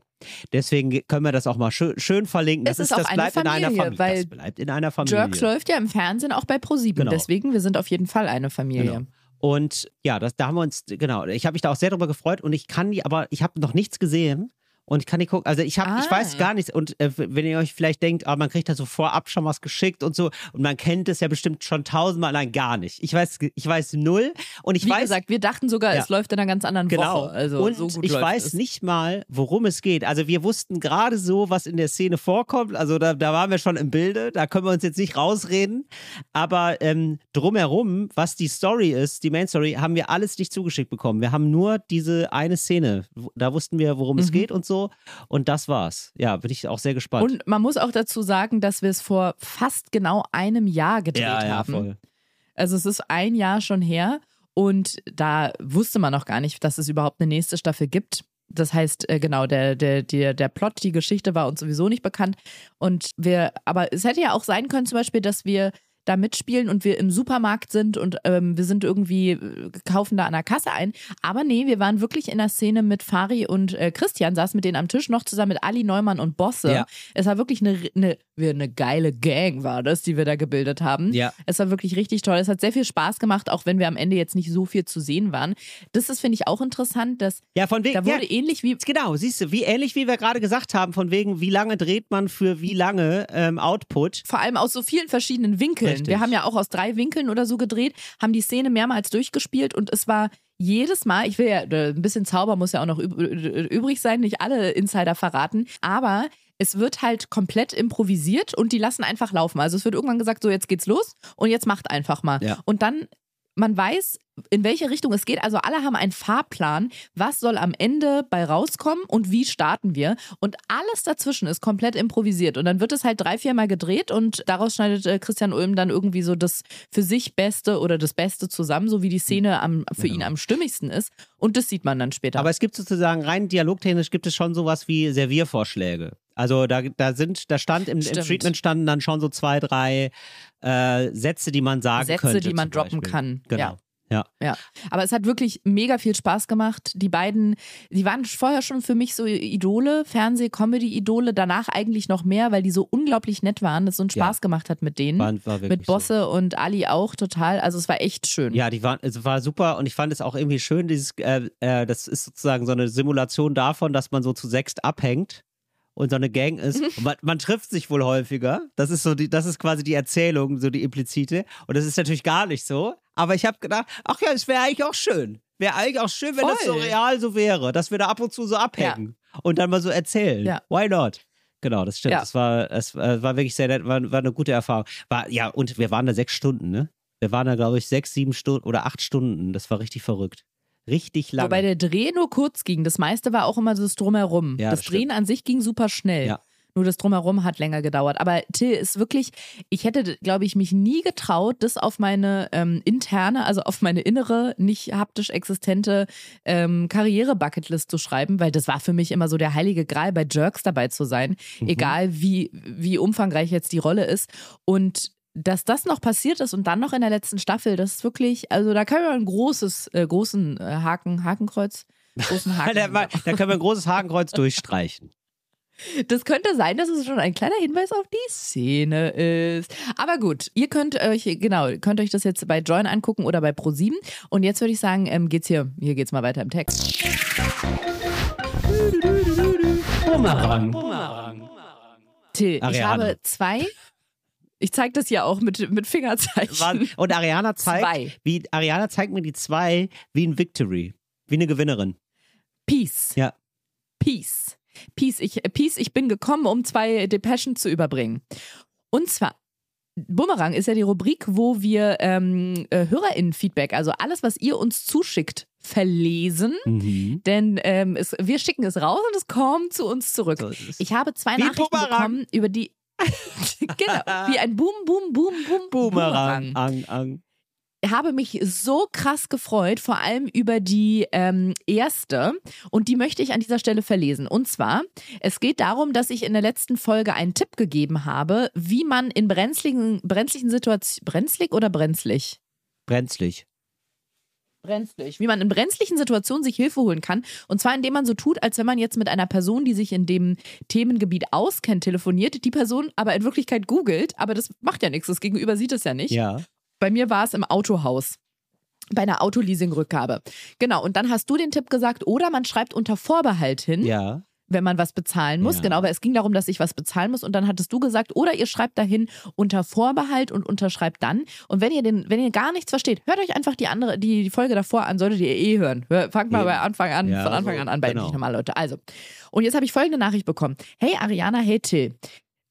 Deswegen ge- können wir das auch mal schön, schön verlinken. Es Das, ist ist, auch das eine bleibt in einer Familie, Familie. weil das bleibt in einer Familie. Jerks läuft ja im Fernsehen auch bei ProSieben. Genau. Deswegen, wir sind auf jeden Fall eine Familie. Genau. Und ja, das, da haben wir uns, genau, ich habe mich da auch sehr drüber gefreut und ich kann die, aber ich habe noch nichts gesehen. Und ich kann die gucken, also ich habe, ich Ah. weiß gar nichts. Und äh, wenn ihr euch vielleicht denkt, ah, man kriegt da so vorab schon was geschickt und so, und man kennt es ja bestimmt schon tausendmal, nein, gar nicht. Ich weiß, ich weiß null. Und ich Wie weiß, gesagt, wir dachten sogar, Ja. es läuft in einer ganz anderen Genau. Woche. Also und so gut ich weiß es. nicht mal, worum es geht. Also wir wussten gerade so, was in der Szene vorkommt. Also da, da waren wir schon im Bilde. Da können wir uns jetzt nicht rausreden. Aber ähm, drumherum, was die Story ist, die Main Story, haben wir alles nicht zugeschickt bekommen. Wir haben nur diese eine Szene. Da wussten wir, worum es Mhm. geht und so. Und das war's. Ja, bin ich auch sehr gespannt. Und man muss auch dazu sagen, dass wir es vor fast genau einem Jahr gedreht ja, ja, haben. voll. Also es ist ein Jahr schon her und da wusste man noch gar nicht, dass es überhaupt eine nächste Staffel gibt. Das heißt, äh, genau, der, der, der, der Plot, die Geschichte war uns sowieso nicht bekannt. Und wir, aber es hätte ja auch sein können, zum Beispiel, dass wir da mitspielen und wir im Supermarkt sind und ähm, wir sind irgendwie, äh, kaufen da an der Kasse ein. Aber nee, wir waren wirklich in der Szene mit Fari und äh, Christian, saßen mit denen am Tisch, noch zusammen mit Ali Neumann und Bosse. Ja. Es war wirklich eine, eine, eine geile Gang, war das, die wir da gebildet haben. Ja. Es war wirklich richtig toll. Es hat sehr viel Spaß gemacht, auch wenn wir am Ende jetzt nicht so viel zu sehen waren. Das ist, finde ich, auch interessant, dass Ja, von wegen. da ja, wurde ähnlich wie Genau, siehst du, wie ähnlich wie wir gerade gesagt haben, von wegen, wie lange dreht man für wie lange ähm, Output. vor allem aus so vielen verschiedenen Winkeln. Richtig. Wir haben ja auch aus drei Winkeln oder so gedreht, haben die Szene mehrmals durchgespielt und es war jedes Mal, ich will ja, äh, ein bisschen Zauber muss ja auch noch üb- übrig sein, nicht alle Insider verraten, aber es wird halt komplett improvisiert und die lassen einfach laufen. Also es wird irgendwann gesagt, so jetzt geht's los und jetzt macht einfach mal. Ja. Und dann man weiß, in welche Richtung es geht. Also alle haben einen Fahrplan, was soll am Ende bei rauskommen und wie starten wir. Und alles dazwischen ist komplett improvisiert. Und dann wird es halt drei, viermal gedreht und daraus schneidet äh, Christian Ulm dann irgendwie so das für sich Beste oder das Beste zusammen, so wie die Szene am, für ihn am stimmigsten ist. Und das sieht man dann später. Aber es gibt sozusagen rein dialogtechnisch gibt es schon sowas wie Serviervorschläge. Also da, da sind, da stand im, im. Treatment standen dann schon so zwei, drei äh, Sätze, die man sagen Sätze, könnte. die man droppen Beispiel. kann. Genau. Ja. Ja. Ja, aber es hat wirklich mega viel Spaß gemacht. Die beiden, die waren vorher schon für mich so Idole, Fernseh-Comedy-Idole, danach eigentlich noch mehr, weil die so unglaublich nett waren, dass so einen Ja. Spaß gemacht hat mit denen. War, war mit Bosse und Ali auch total. Also es war echt schön. So. Ja, die waren, es war super und ich fand es auch irgendwie schön, dieses, äh, äh, das ist sozusagen so eine Simulation davon, dass man so zu sechst abhängt und so eine Gang ist. Und man, man trifft sich wohl häufiger. Das ist so die, das ist quasi die Erzählung, so die implizite. Und das ist natürlich gar nicht so. Aber ich habe gedacht, ach ja, es wäre eigentlich auch schön. Wäre eigentlich auch schön, wenn das so Voll. real so wäre, dass wir da ab und zu so abhängen und dann mal so erzählen. Ja. Why not? Genau, das stimmt. Ja. Das war, es äh, war wirklich sehr nett, war, war eine gute Erfahrung. War, ja, und wir waren da sechs Stunden, ne? Wir waren da, glaube ich, sechs, sieben Stunden oder acht Stunden. Das war richtig verrückt. Richtig lange. Wobei der Dreh nur kurz ging. Das meiste war auch immer das Drumherum. Ja, das das Drehen an sich ging super schnell. Ja. Nur das Drumherum hat länger gedauert. Aber Till ist wirklich, ich hätte, glaube ich, mich nie getraut, das auf meine ähm, interne, also auf meine innere, nicht haptisch existente ähm, Karriere-Bucketlist zu schreiben, weil das war für mich immer so der heilige Gral, bei Jerks dabei zu sein. Mhm. Egal wie, wie umfangreich jetzt die Rolle ist. Und dass das noch passiert ist und dann noch in der letzten Staffel, das ist wirklich, also da kann man ein großes, äh, großen äh, Haken, Hakenkreuz, großen Haken. da, da können wir ein großes Hakenkreuz durchstreichen. Das könnte sein, dass es schon ein kleiner Hinweis auf die Szene ist. Aber gut, ihr könnt euch, genau, könnt euch das jetzt bei Join angucken oder bei Pro7. Und jetzt würde ich sagen, ähm, geht's hier, hier geht's mal weiter im Text. Till, ich habe zwei. Ich zeige das ja auch mit, mit Fingerzeichen. Und Ariana zeigt, Zwei. wie Ariana zeigt mir die zwei wie ein Victory, wie eine Gewinnerin. Peace. Ja. Peace. Peace. Ich, Peace, ich bin gekommen, um zwei Depeschen zu überbringen. Und zwar, Bumerang ist ja die Rubrik, wo wir ähm, äh, HörerInnen-Feedback, also alles, was ihr uns zuschickt, verlesen. Mhm. Denn ähm, es, wir schicken es raus und es kommt zu uns zurück. So. Ich habe zwei Wie Nachrichten Bumerang. bekommen, über die. genau, wie ein Boom, Boom, Boom, Boom, Boomerang. Ang, ang. habe mich so krass gefreut, vor allem über die ähm, erste. Und die möchte ich an dieser Stelle verlesen. Und zwar, es geht darum, dass ich in der letzten Folge einen Tipp gegeben habe, wie man in brenzligen, brenzlichen Situationen. Brenzlig oder brenzlig? Brenzlig. Brenzlig. Wie man in brenzlichen Situationen sich Hilfe holen kann. Und zwar, indem man so tut, als wenn man jetzt mit einer Person, die sich in dem Themengebiet auskennt, telefoniert, die Person aber in Wirklichkeit googelt. Aber das macht ja nichts. Das Gegenüber sieht es ja nicht. Ja. Bei mir war es im Autohaus. Bei einer Autoleasing-Rückgabe. Genau, und dann hast du den Tipp gesagt, oder man schreibt unter Vorbehalt hin, Ja. Wenn man was bezahlen muss. Ja. Genau, weil es ging darum, dass ich was bezahlen muss. Und dann hattest du gesagt, oder ihr schreibt dahin unter Vorbehalt und unterschreibt dann. Und wenn ihr den, wenn ihr gar nichts versteht, hört euch einfach die andere, die, die Folge davor an, solltet ihr eh hören. Hör, fangt mal Eben. bei Anfang an, Ja, von Anfang so, an an bei genau. nicht normal, Leute. Also. Und jetzt habe ich folgende Nachricht bekommen. Hey Ariana, hey Till.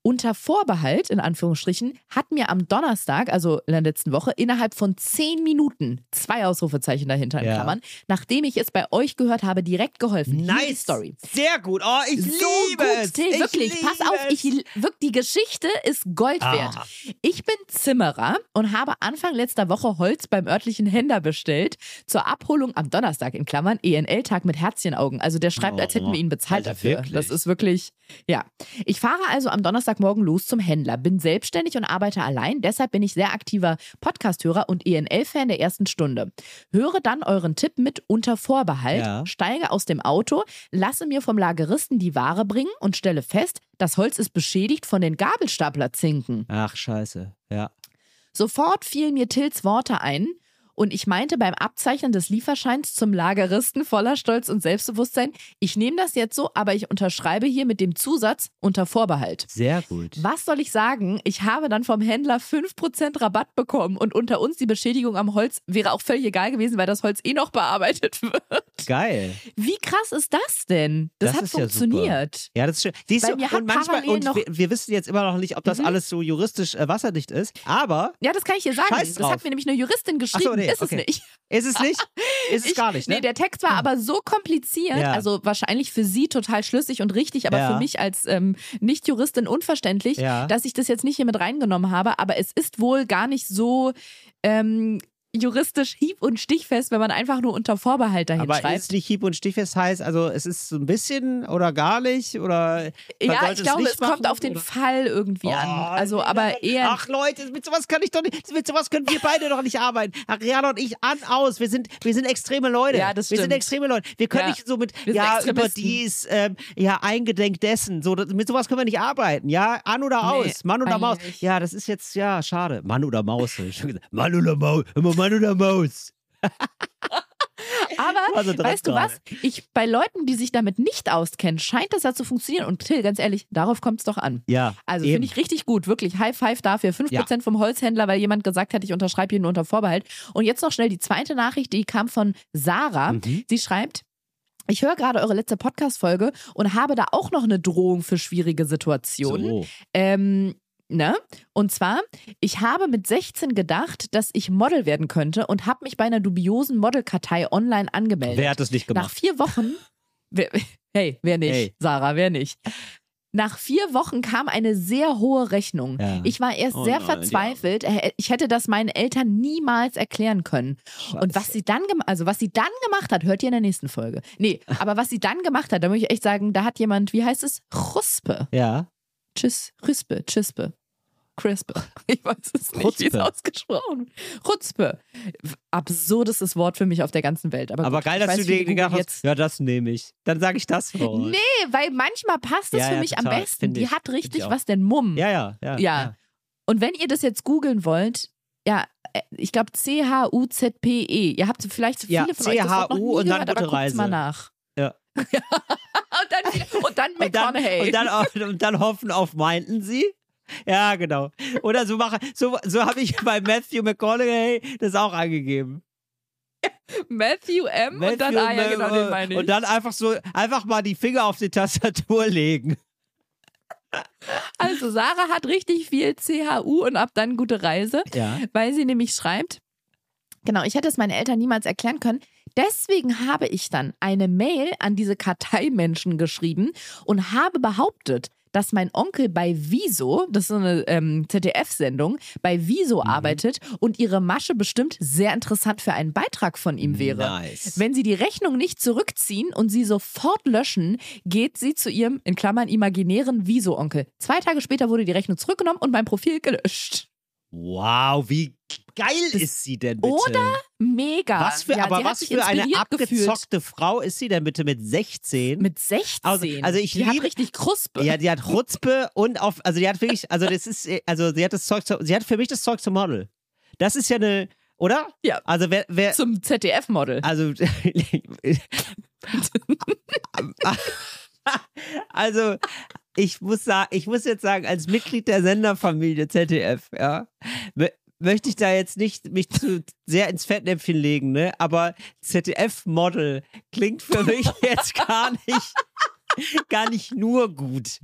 Unter Vorbehalt, in Anführungsstrichen, hat mir am Donnerstag, also in der letzten Woche, innerhalb von zehn Minuten, zwei Ausrufezeichen dahinter in Ja. Klammern, nachdem ich es bei euch gehört habe, direkt geholfen. Hier Nice. Story. Sehr gut. Oh, ich So liebe gut, es. Till, ich wirklich. Pass auf, ich, wirklich, die Geschichte ist Gold wert. Ah. Ich bin Zimmerer und habe Anfang letzter Woche Holz beim örtlichen Händler bestellt zur Abholung am Donnerstag in Klammern ENL-Tag mit Herzchenaugen. Also der schreibt, als hätten wir ihn bezahlt Alter, dafür. wirklich? Das ist wirklich, ja. Ich fahre also am Donnerstagmorgen los zum Händler, bin selbstständig und arbeite allein. Deshalb bin ich sehr aktiver Podcast-Hörer und ENL-Fan der ersten Stunde. Höre dann euren Tipp mit unter Vorbehalt, Ja. steige aus dem Auto, lasse mir vom Lageristen die Ware bringen und stelle fest, das Holz ist beschädigt von den Gabelstaplerzinken. Ach, scheiße. Ja. Sofort fielen mir Tills Worte ein und ich meinte beim Abzeichnen des Lieferscheins zum Lageristen voller Stolz und Selbstbewusstsein, ich nehme das jetzt so, aber ich unterschreibe hier mit dem Zusatz unter Vorbehalt. Sehr gut. Was soll ich sagen? Ich habe dann vom Händler 5% Rabatt bekommen und unter uns die Beschädigung am Holz wäre auch völlig egal gewesen, weil das Holz eh noch bearbeitet wird. Geil. Wie krass ist das denn? Das, Das hat ist ja funktioniert. Ja, das ist schön. Siehst du, und manchmal, und wir, wir wissen jetzt immer noch nicht, ob das Mhm. alles so juristisch äh, wasserdicht ist, aber Ja, das kann ich dir sagen. Scheiß das drauf. hat mir nämlich eine Juristin geschrieben. Nee, ist es okay. nicht. ist es nicht? Ist es Ich- gar nicht, ne? Nee, der Text war aber so kompliziert, Ja. also wahrscheinlich für sie total schlüssig und richtig, aber Ja. für mich als ähm, Nicht-Juristin unverständlich, dass ich das jetzt nicht hier mit reingenommen habe. Aber es ist wohl gar nicht so ähm, juristisch hieb- und stichfest, wenn man einfach nur unter Vorbehalt dahin aber schreibt. ist nicht hieb- und stichfest heißt, also es ist so ein bisschen oder gar nicht oder ja, ich glaube, es kommt machen, auf den oder? Fall irgendwie an. Oh, Also, nee, aber eher. Ach Leute, mit sowas kann ich doch nicht, mit sowas können wir beide doch nicht arbeiten. Ariana und ich an, aus. Wir sind, wir sind extreme Leute. Ja, das Wir sind stimmt. extreme Leute. Wir können Ja. nicht so mit, ja, Extremisten. überdies, ähm, ja, eingedenk dessen. So, mit sowas können wir nicht arbeiten. Ja, an oder Nee, aus. Mann oder Maus. Ja, das ist jetzt, ja, schade. Mann oder Maus. hab ich schon gesagt. Mann oder Maus. Immer Mann oder Maus. Aber Also weißt du was? Ich bei Leuten, die sich damit nicht auskennen, scheint das ja zu funktionieren. Und Till, ganz ehrlich, darauf kommt es doch an. Ja. Also finde ich richtig gut, wirklich High Five dafür. 5% vom Holzhändler, weil jemand gesagt hat, ich unterschreibe hier nur unter Vorbehalt. Und jetzt noch schnell die zweite Nachricht, die kam von Sarah. Mhm. Sie schreibt, ich höre gerade eure letzte Podcast-Folge und habe da auch noch eine Drohung für schwierige Situationen. So. Ähm, Ne? Und zwar, ich habe mit 16 gedacht, dass ich Model werden könnte und habe mich bei einer dubiosen Modelkartei online angemeldet. Wer hat das nicht Nach gemacht? vier Wochen. Wer, hey, wer nicht? Hey. Sarah, wer nicht? Nach vier Wochen kam eine sehr hohe Rechnung. Ja. Ich war erst Oh sehr nein, verzweifelt. Äh, Ich hätte das meinen Eltern niemals erklären können. Und was sie dann gemacht, also was sie dann gemacht hat, hört ihr in der nächsten Folge. Nee, aber was sie dann gemacht hat, da muss ich echt sagen, da hat jemand, wie heißt es? Chuspe. Ja. Tschüss, Chispe, Chispe. Crispe. Ich weiß es nicht, wie es ausgesprochen wird. Chutzpe. Absurdestes Wort für mich auf der ganzen Welt. Aber, Aber gut, geil, dass weiß du dir gedacht hast, ja, das nehme ich. Dann sage ich das vor. Nee, weil manchmal passt es Ja, für ja, mich am total. besten. Find Die ich. hat richtig was denn Mumm. Ja, ja, ja. Ja. Und wenn ihr das jetzt googeln wollt, ja, äh, ich glaube C-H-U-Z-P-E. Ihr habt vielleicht viele Ja, von euch das Wort noch nie C-H-U und dann gehört, aber gute guckt's Reise. mal nach. Ja. und dann, und dann Und dann, McConaughey. und, dann, und dann hoffen auf meinten sie. Ja, genau. Oder so mache so, so habe ich bei Matthew McConaughey das auch angegeben. Matthew M. und dann, Matthew ah ja, genau, den meine ich. Und dann einfach so, einfach mal die Finger auf die Tastatur legen. Also Sarah hat richtig viel CHU und ab dann gute Reise, Ja. weil sie nämlich schreibt, genau, ich hätte es meinen Eltern niemals erklären können. Deswegen habe ich dann eine Mail an diese Karteimenschen geschrieben und habe behauptet, dass mein Onkel bei Wieso, das ist so eine ähm, ZDF-Sendung, bei Wieso Mhm. arbeitet und ihre Masche bestimmt sehr interessant für einen Beitrag von ihm wäre. Nice. Wenn sie die Rechnung nicht zurückziehen und sie sofort löschen, geht sie zu ihrem, in Klammern, imaginären Wieso-Onkel. Zwei Tage später wurde die Rechnung zurückgenommen und mein Profil gelöscht. Wow, wie geil Das- ist sie denn bitte? Oder? Mega. Was für, ja, aber hat was für eine inspiriert gefühlt. abgezockte Frau ist sie denn bitte mit 16? Mit 16. Also- also ich die hat liebe- richtig Kruspe. Ja, die hat Chutzpe und auf, also die hat wirklich, also das ist, also sie hat das Zeug, zu, sie hat für mich das Zeug zum Model. Das ist ja eine, oder? Ja. Also wer, wer, Zum ZDF-Model. also, also ich muss sagen, ich muss jetzt sagen, als Mitglied der Senderfamilie ZDF, ja, möchte ich da jetzt nicht mich zu sehr ins Fettnäpfchen legen, ne? Aber ZDF-Model klingt für mich jetzt gar nicht, gar nicht nur gut.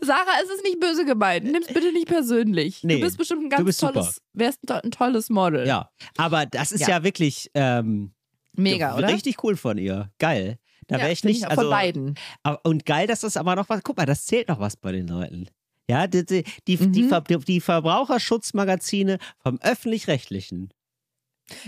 Sarah, es ist nicht böse gemeint. Nimm's bitte nicht persönlich. Nee, du bist bestimmt ein du ganz bist super. tolles, wärst ein, to- ein tolles Model. Ja, aber das ist ja, Ja. wirklich ähm, Mega, oder? richtig cool von ihr. Geil. Da wäre Ja, ich nicht, auch also, von beiden. aber- und geil, dass das aber noch was, guck mal, das zählt noch was bei den Leuten. Ja, die, die, die, Mhm. Die Verbraucherschutzmagazine vom Öffentlich-Rechtlichen.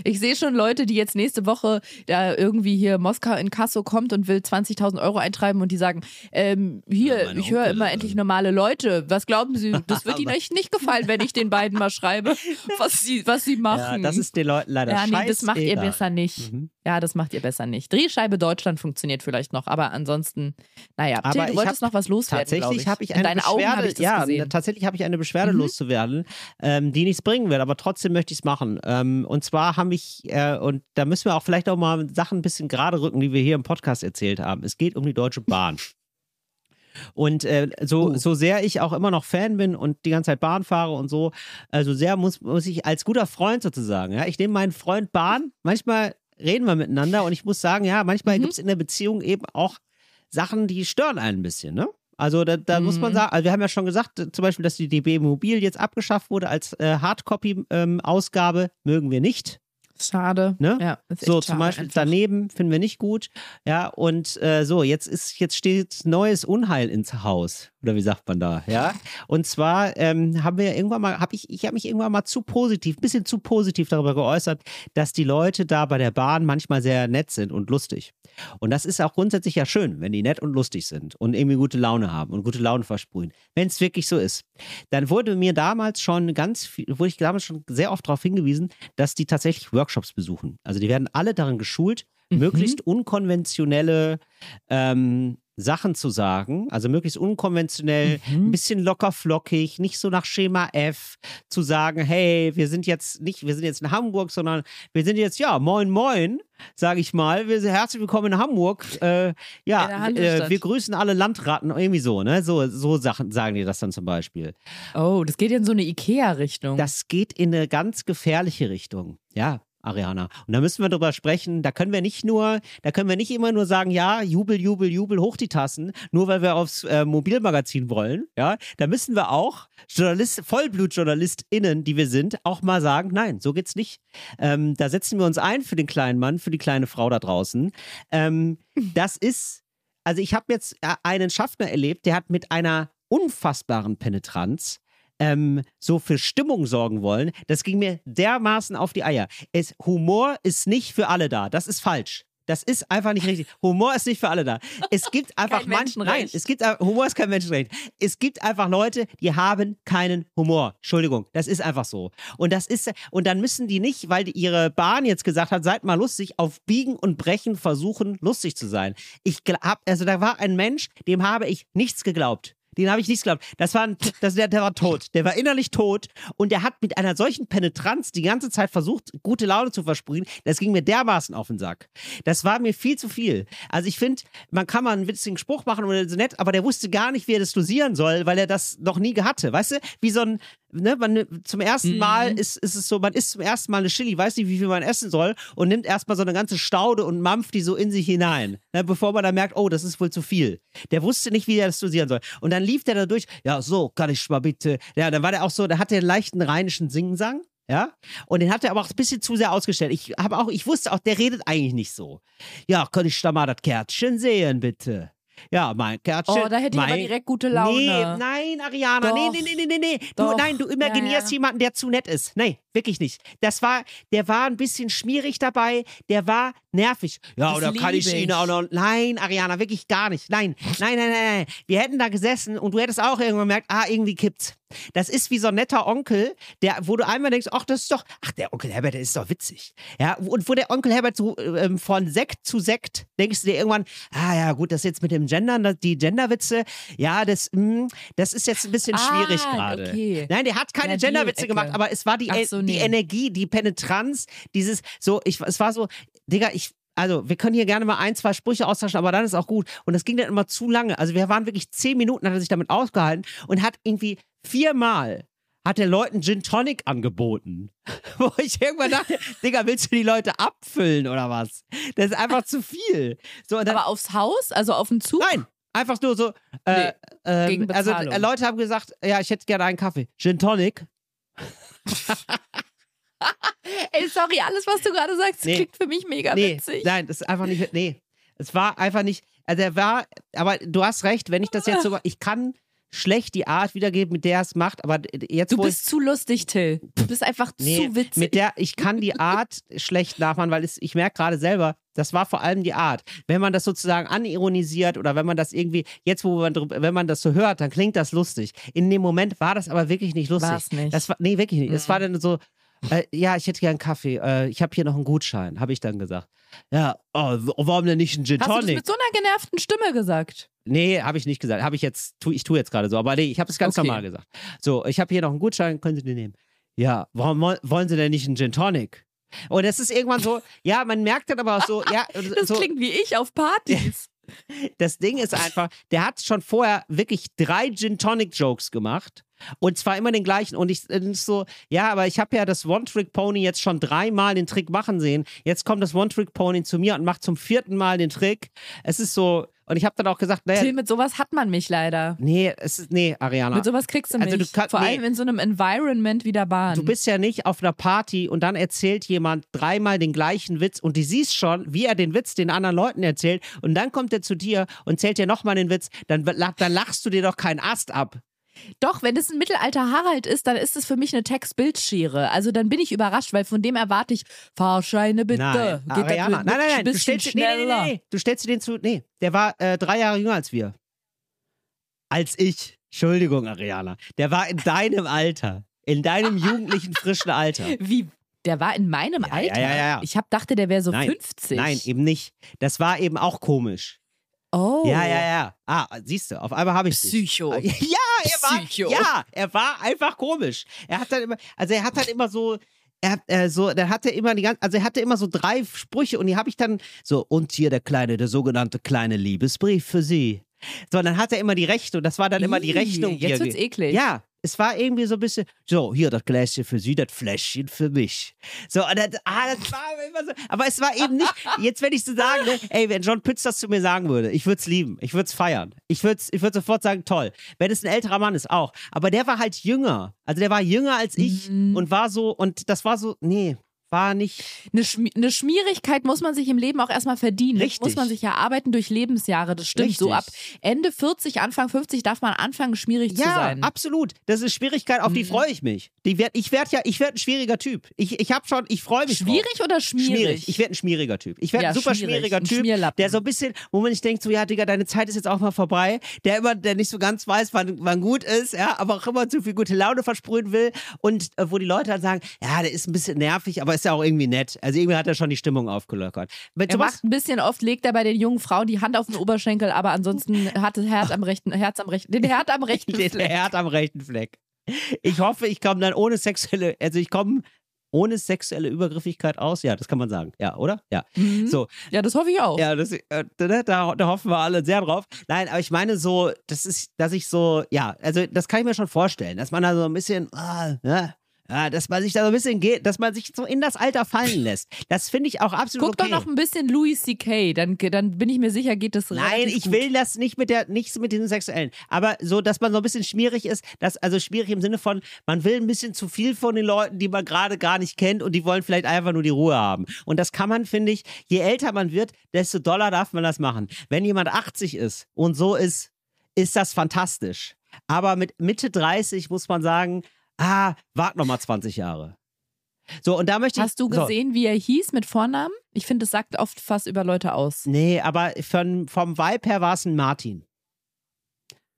Ich sehe schon Leute, die jetzt nächste Woche da irgendwie hier Moskau in Kasso kommt und will 20.000 Euro eintreiben und die sagen, ähm, hier, Ja, ich höre immer äh. endlich normale Leute. Was glauben Sie? Das wird Ihnen echt nicht gefallen, wenn ich den beiden mal schreibe, was sie, was sie Ja, machen. das ist den Leuten leider ja, nee, das macht ihr besser nicht. Mhm. Ja, das macht ihr besser nicht. Drehscheibe Deutschland funktioniert vielleicht noch, aber ansonsten, naja, Aber Till, du ich wolltest hab- noch was loswerden, Tatsächlich ich. habe ich In eine Beschwerde, Augen habe ich das ja, gesehen. tatsächlich habe ich eine Beschwerde Mhm. loszuwerden, ähm, die nichts bringen wird, aber trotzdem möchte ich es machen. Ähm, und zwar habe ich, äh, und da müssen wir auch vielleicht auch mal Sachen ein bisschen gerade rücken, die wir hier im Podcast erzählt haben. Es geht um die Deutsche Bahn. Und äh, so, Oh. so sehr ich auch immer noch Fan bin und die ganze Zeit Bahn fahre und so, also sehr muss, muss ich als guter Freund sozusagen, ja, ich nehme meinen Freund Bahn, manchmal reden wir miteinander und ich muss sagen, ja, manchmal Mhm. gibt es in der Beziehung eben auch Sachen, die stören einen ein bisschen, ne? Also da, da muss man Mhm. sagen, also wir haben ja schon gesagt, äh, zum Beispiel, dass die DB Mobil jetzt abgeschafft wurde als äh, Hardcopy-Ausgabe, mögen wir nicht. Schade. Ne? Ja, So, zum Beispiel einfach. daneben finden wir nicht gut. Ja, und äh, so, jetzt ist, jetzt steht neues Unheil ins Haus. Oder wie sagt man da? Ja. Und zwar ähm, haben wir irgendwann mal, habe ich, ich habe mich irgendwann mal zu positiv, ein bisschen zu positiv darüber geäußert, dass die Leute da bei der Bahn manchmal sehr nett sind und lustig. Und das ist auch grundsätzlich ja schön, wenn die nett und lustig sind und irgendwie gute Laune haben und gute Laune versprühen. Wenn es wirklich so ist. Dann wurde mir damals schon ganz viel, wurde ich damals schon sehr oft darauf hingewiesen, dass die tatsächlich Workshops besuchen. Also die werden alle darin geschult, Mhm. möglichst unkonventionelle ähm, Sachen zu sagen, also möglichst unkonventionell, Mhm. ein bisschen locker flockig, nicht so nach Schema F zu sagen, hey, wir sind jetzt nicht, wir sind jetzt in Hamburg, sondern wir sind jetzt, ja, moin, moin, sage ich mal, wir sind herzlich willkommen in Hamburg. Äh, In ja, äh, Hansestadt. wir grüßen alle Landratten, irgendwie so, ne? So, so Sachen sagen die das dann zum Beispiel. Oh, das geht in so eine Ikea-Richtung. Das geht in eine ganz gefährliche Richtung. Ja. Ariana. Und da müssen wir drüber sprechen. Da können wir nicht nur, da können wir nicht immer nur sagen, ja, Jubel, Jubel, Jubel, hoch die Tassen, nur weil wir aufs äh, Mobilmagazin wollen. Ja, da müssen wir auch Journalist, VollblutjournalistInnen, die wir sind, auch mal sagen, nein, so geht's nicht. Ähm, da setzen wir uns ein für den kleinen Mann, für die kleine Frau da draußen. Ähm, das ist, also ich habe jetzt äh, einen Schaffner erlebt, der hat mit einer unfassbaren Penetranz ähm, so für Stimmung sorgen wollen, das ging mir dermaßen auf die Eier. Es, Humor ist nicht für alle da. Das ist falsch. Das ist einfach nicht richtig. Humor ist nicht für alle da. Es gibt einfach manche. Nein, es gibt äh, Humor ist kein Menschenrecht. Es gibt einfach Leute, die haben keinen Humor. Entschuldigung, das ist einfach so. Und das ist und dann müssen die nicht, weil die ihre Bahn jetzt gesagt hat, seid mal lustig, auf Biegen und Brechen versuchen lustig zu sein. Ich hab, also da war ein Mensch, dem habe ich nichts geglaubt. Den habe ich nichts geglaubt. Das war ein, das, der, der war tot. Der war innerlich tot und der hat mit einer solchen Penetranz die ganze Zeit versucht, gute Laune zu versprühen. Das ging mir dermaßen auf den Sack. Das war mir viel zu viel. Also ich finde, man kann mal einen witzigen Spruch machen oder so nett, aber der wusste gar nicht, wie er das dosieren soll, weil er das noch nie hatte. Weißt du, wie so ein, ne, man zum ersten Mal ist, ist es so, man isst zum ersten Mal eine Chili, weiß nicht, wie viel man essen soll und nimmt erstmal so eine ganze Staude und mampft die so in sich hinein, ne, bevor man dann merkt, oh, das ist wohl zu viel. Der wusste nicht, wie er das dosieren soll. Und dann lief der da durch, ja, so, kann ich mal bitte. Ja, dann war der auch so, da hat der einen leichten rheinischen Singsang. Ja, und den hat er aber auch ein bisschen zu sehr ausgestellt. Ich habe auch, ich wusste auch, der redet eigentlich nicht so. Ja, kann ich da mal das Kärtchen sehen, bitte? Ja, mein Kärtchen. Oh, da hätte ich mein, aber direkt gute Laune. Nee, nein, Ariana, Doch. nee, nee, nee, nee, nee. Du, nein, du imaginierst Ja, ja. jemanden, der zu nett ist. Nee, wirklich nicht. Das war, der war ein bisschen schmierig dabei, der war nervig. Ja, Das oder kann ich lieb ihn ich. auch noch. Nein, Ariana, wirklich gar nicht. Nein, nein, nein, nein, nein. Wir hätten da gesessen und du hättest auch irgendwann gemerkt, ah, irgendwie kippt's. Das ist wie so ein netter Onkel, der, wo du einmal denkst, ach, das ist doch, ach, der Onkel Herbert, der ist doch witzig. Ja, und wo der Onkel Herbert so ähm, von Sekt zu Sekt, denkst du dir irgendwann, ah ja, gut, das jetzt mit dem Gendern, das- die Genderwitze, ja, das, mh, das ist jetzt ein bisschen Ah, schwierig gerade. okay. Nein, der hat keine Ja, Genderwitze gemacht, aber es war die, E- so, die nee. Energie, die Penetranz, dieses, so, ich, es war so, Digga, ich, also, wir können hier gerne mal ein, zwei Sprüche austauschen, aber dann ist auch gut. Und das ging dann immer zu lange. Also, wir waren wirklich zehn Minuten, hat er sich damit ausgehalten und hat irgendwie viermal hat der Leuten Gin Tonic angeboten. Wo ich irgendwann dachte, Digga, willst du die Leute abfüllen oder was? Das ist einfach zu viel. So, dann, Aber aufs Haus, also auf den Zug? nein, einfach nur so. Äh, ähm, gegen also äh, Leute haben gesagt, ja, ich hätte gerne einen Kaffee. Gin Tonic. Ey, sorry, alles, was du gerade sagst, Nee. klingt für mich mega Nee, witzig. nein, das ist einfach nicht. Nee, es war einfach nicht. Also er war, aber du hast recht, wenn ich das jetzt so, ich kann schlecht die Art wiedergeben, mit der er es macht, aber jetzt Du bist zu lustig, Till. Du bist einfach nee, zu witzig. mit der ich kann die Art schlecht nachmachen, weil es, ich merke gerade selber, das war vor allem die Art. Wenn man das sozusagen anironisiert oder wenn man das irgendwie jetzt, wo man wenn man das so hört, dann klingt das lustig. In dem Moment war das aber wirklich nicht lustig. War's nicht. Das war nee wirklich nicht. Es war dann so. Äh, ja, ich hätte gern einen Kaffee. Äh, ich habe hier noch einen Gutschein, habe ich dann gesagt. Ja, oh, warum denn nicht einen Gin Hast du das Tonic? mit so einer genervten Stimme gesagt? Nee, habe ich nicht gesagt. Habe ich jetzt, tu, ich tue jetzt gerade so. Aber nee, ich habe es ganz Okay. normal gesagt. So, ich habe hier noch einen Gutschein, können Sie den nehmen? Ja, warum woll- wollen Sie denn nicht einen Gin Tonic? Und das ist irgendwann so, ja, man merkt dann aber auch so, ja, Das so, klingt wie ich auf Partys. das Ding ist einfach, der hat schon vorher wirklich drei Gin Tonic Jokes gemacht. Und zwar immer den gleichen. Und ich äh, so, ja, aber ich habe ja das One-Trick-Pony jetzt schon dreimal den Trick machen sehen. Jetzt kommt das One-Trick-Pony zu mir und macht zum vierten Mal den Trick. Es ist so, und ich habe dann auch gesagt, naja, Till, mit sowas hat man mich leider. nee, es ist, nee, Ariana. Mit sowas kriegst du mich. Also du kannst- Vor nee. allem in so einem Environment wie der Bahn. Du bist ja nicht auf einer Party und dann erzählt jemand dreimal den gleichen Witz und du siehst schon, wie er den Witz den anderen Leuten erzählt und dann kommt er zu dir und zählt dir nochmal den Witz, dann, dann lachst du dir doch keinen Ast ab. Doch, wenn es ein Mittelalter Harald ist, dann ist es für mich eine Textbildschere. Also dann bin ich überrascht, weil von dem erwarte ich Fahrscheine bitte. Nein, Geht Ariana, ein nein, nein, nein, du stellst, nee, nee, nee, du stellst dir den zu, nee, der war äh, drei Jahre jünger als wir. Als ich. Entschuldigung, Ariana. Der war in deinem Alter. In deinem jugendlichen, frischen Alter. Wie? Der war in meinem Ja, Alter? ja, ja, ja. Ich hab, dachte, der wäre so Nein, 50. Nein, eben nicht. Das war eben auch komisch. Oh. Ja, ja, ja. Ah, siehst du, auf einmal habe ich dich. Psycho. Ja, er war, Psycho. ja, er war einfach komisch. Er hat dann immer, also er hat dann immer so, er hat äh, so, dann hat er immer die ganze, also er hatte immer so drei Sprüche und die habe ich dann so und hier der kleine, der sogenannte kleine Liebesbrief für Sie. So, dann hat er immer die Rechnung, das war dann immer die Rechnung. jetzt wird's eklig. Ja, es war irgendwie so ein bisschen, so, hier das Gläschen für Sie, das Fläschchen für mich. So, das, ah, das war immer so, aber es war eben nicht, jetzt wenn ich so sagen, ne, ey, wenn John Pütz das zu mir sagen würde, ich würde es lieben, ich würde es feiern, ich würde ich würd sofort sagen, toll. Wenn es ein älterer Mann ist, auch. Aber der war halt jünger, also der war jünger als ich Mhm. und war so, und das war so, nee, war nicht, Eine, Schmi eine Schmierigkeit muss man sich im Leben auch erstmal verdienen. Richtig. Muss man sich erarbeiten durch Lebensjahre. Das stimmt. So ab Richtig. Ende 40, Anfang 50 darf man anfangen, schmierig zu Ja, sein. absolut. Das ist Schwierigkeit, auf die Mhm. freue ich mich. Die werd, ich werde ja, ich werde ein schwieriger Typ. Ich, ich habe schon, ich freue mich. drauf. Schwierig oder schmierig? Schmierig. Ich werde ein schmieriger Typ. Ich werde Ja, ein super schmierig. schmieriger Typ, der so ein bisschen, wo man nicht denkt, so, ja, Digga, deine Zeit ist jetzt auch mal vorbei. Der immer, der nicht so ganz weiß, wann, wann gut ist, ja, aber auch immer zu viel gute Laune versprühen will. Und äh, wo die Leute dann sagen, ja, der ist ein bisschen nervig, aber ist ja auch irgendwie nett. Also irgendwie hat er schon die Stimmung aufgelockert. Mit Er macht ein bisschen oft, legt er bei den jungen Frauen die Hand auf den Oberschenkel, aber ansonsten hat das Herz am rechten, Herz am rechten, den Herd am rechten den Fleck. Herd am rechten Fleck. Ich hoffe, ich komme dann ohne sexuelle, also ich komme ohne sexuelle Übergriffigkeit aus. Ja, das kann man sagen. Ja, oder? Ja. Mhm. So, Ja, das hoffe ich auch. Ja, das, äh, da, da, hoffen wir alle sehr drauf. Nein, aber ich meine so, das ist, dass ich so, ja, also das kann ich mir schon vorstellen, dass man da so ein bisschen, ah, ja, ja, dass man sich da so ein bisschen geht, dass man sich so in das Alter fallen lässt. Das finde ich auch absolut Guck okay. doch noch ein bisschen Louis C.K., dann, dann bin ich mir sicher, geht das Nein, relativ ich gut. will das nicht mit der, nichts mit diesem Sexuellen. Aber so, dass man so ein bisschen schmierig ist, dass, also schwierig im Sinne von, man will ein bisschen zu viel von den Leuten, die man gerade gar nicht kennt und die wollen vielleicht einfach nur die Ruhe haben. Und das kann man, finde ich, je älter man wird, desto doller darf man das machen. Wenn jemand 80 ist und so ist, ist das fantastisch. Aber mit Mitte 30 muss man sagen, ah, wart noch mal 20 Jahre. So, und da möchte ich. Hast du so. gesehen, wie er hieß mit Vornamen? Ich finde, das sagt oft fast über Leute aus. Nee, aber von, vom Vibe her war es ein Martin.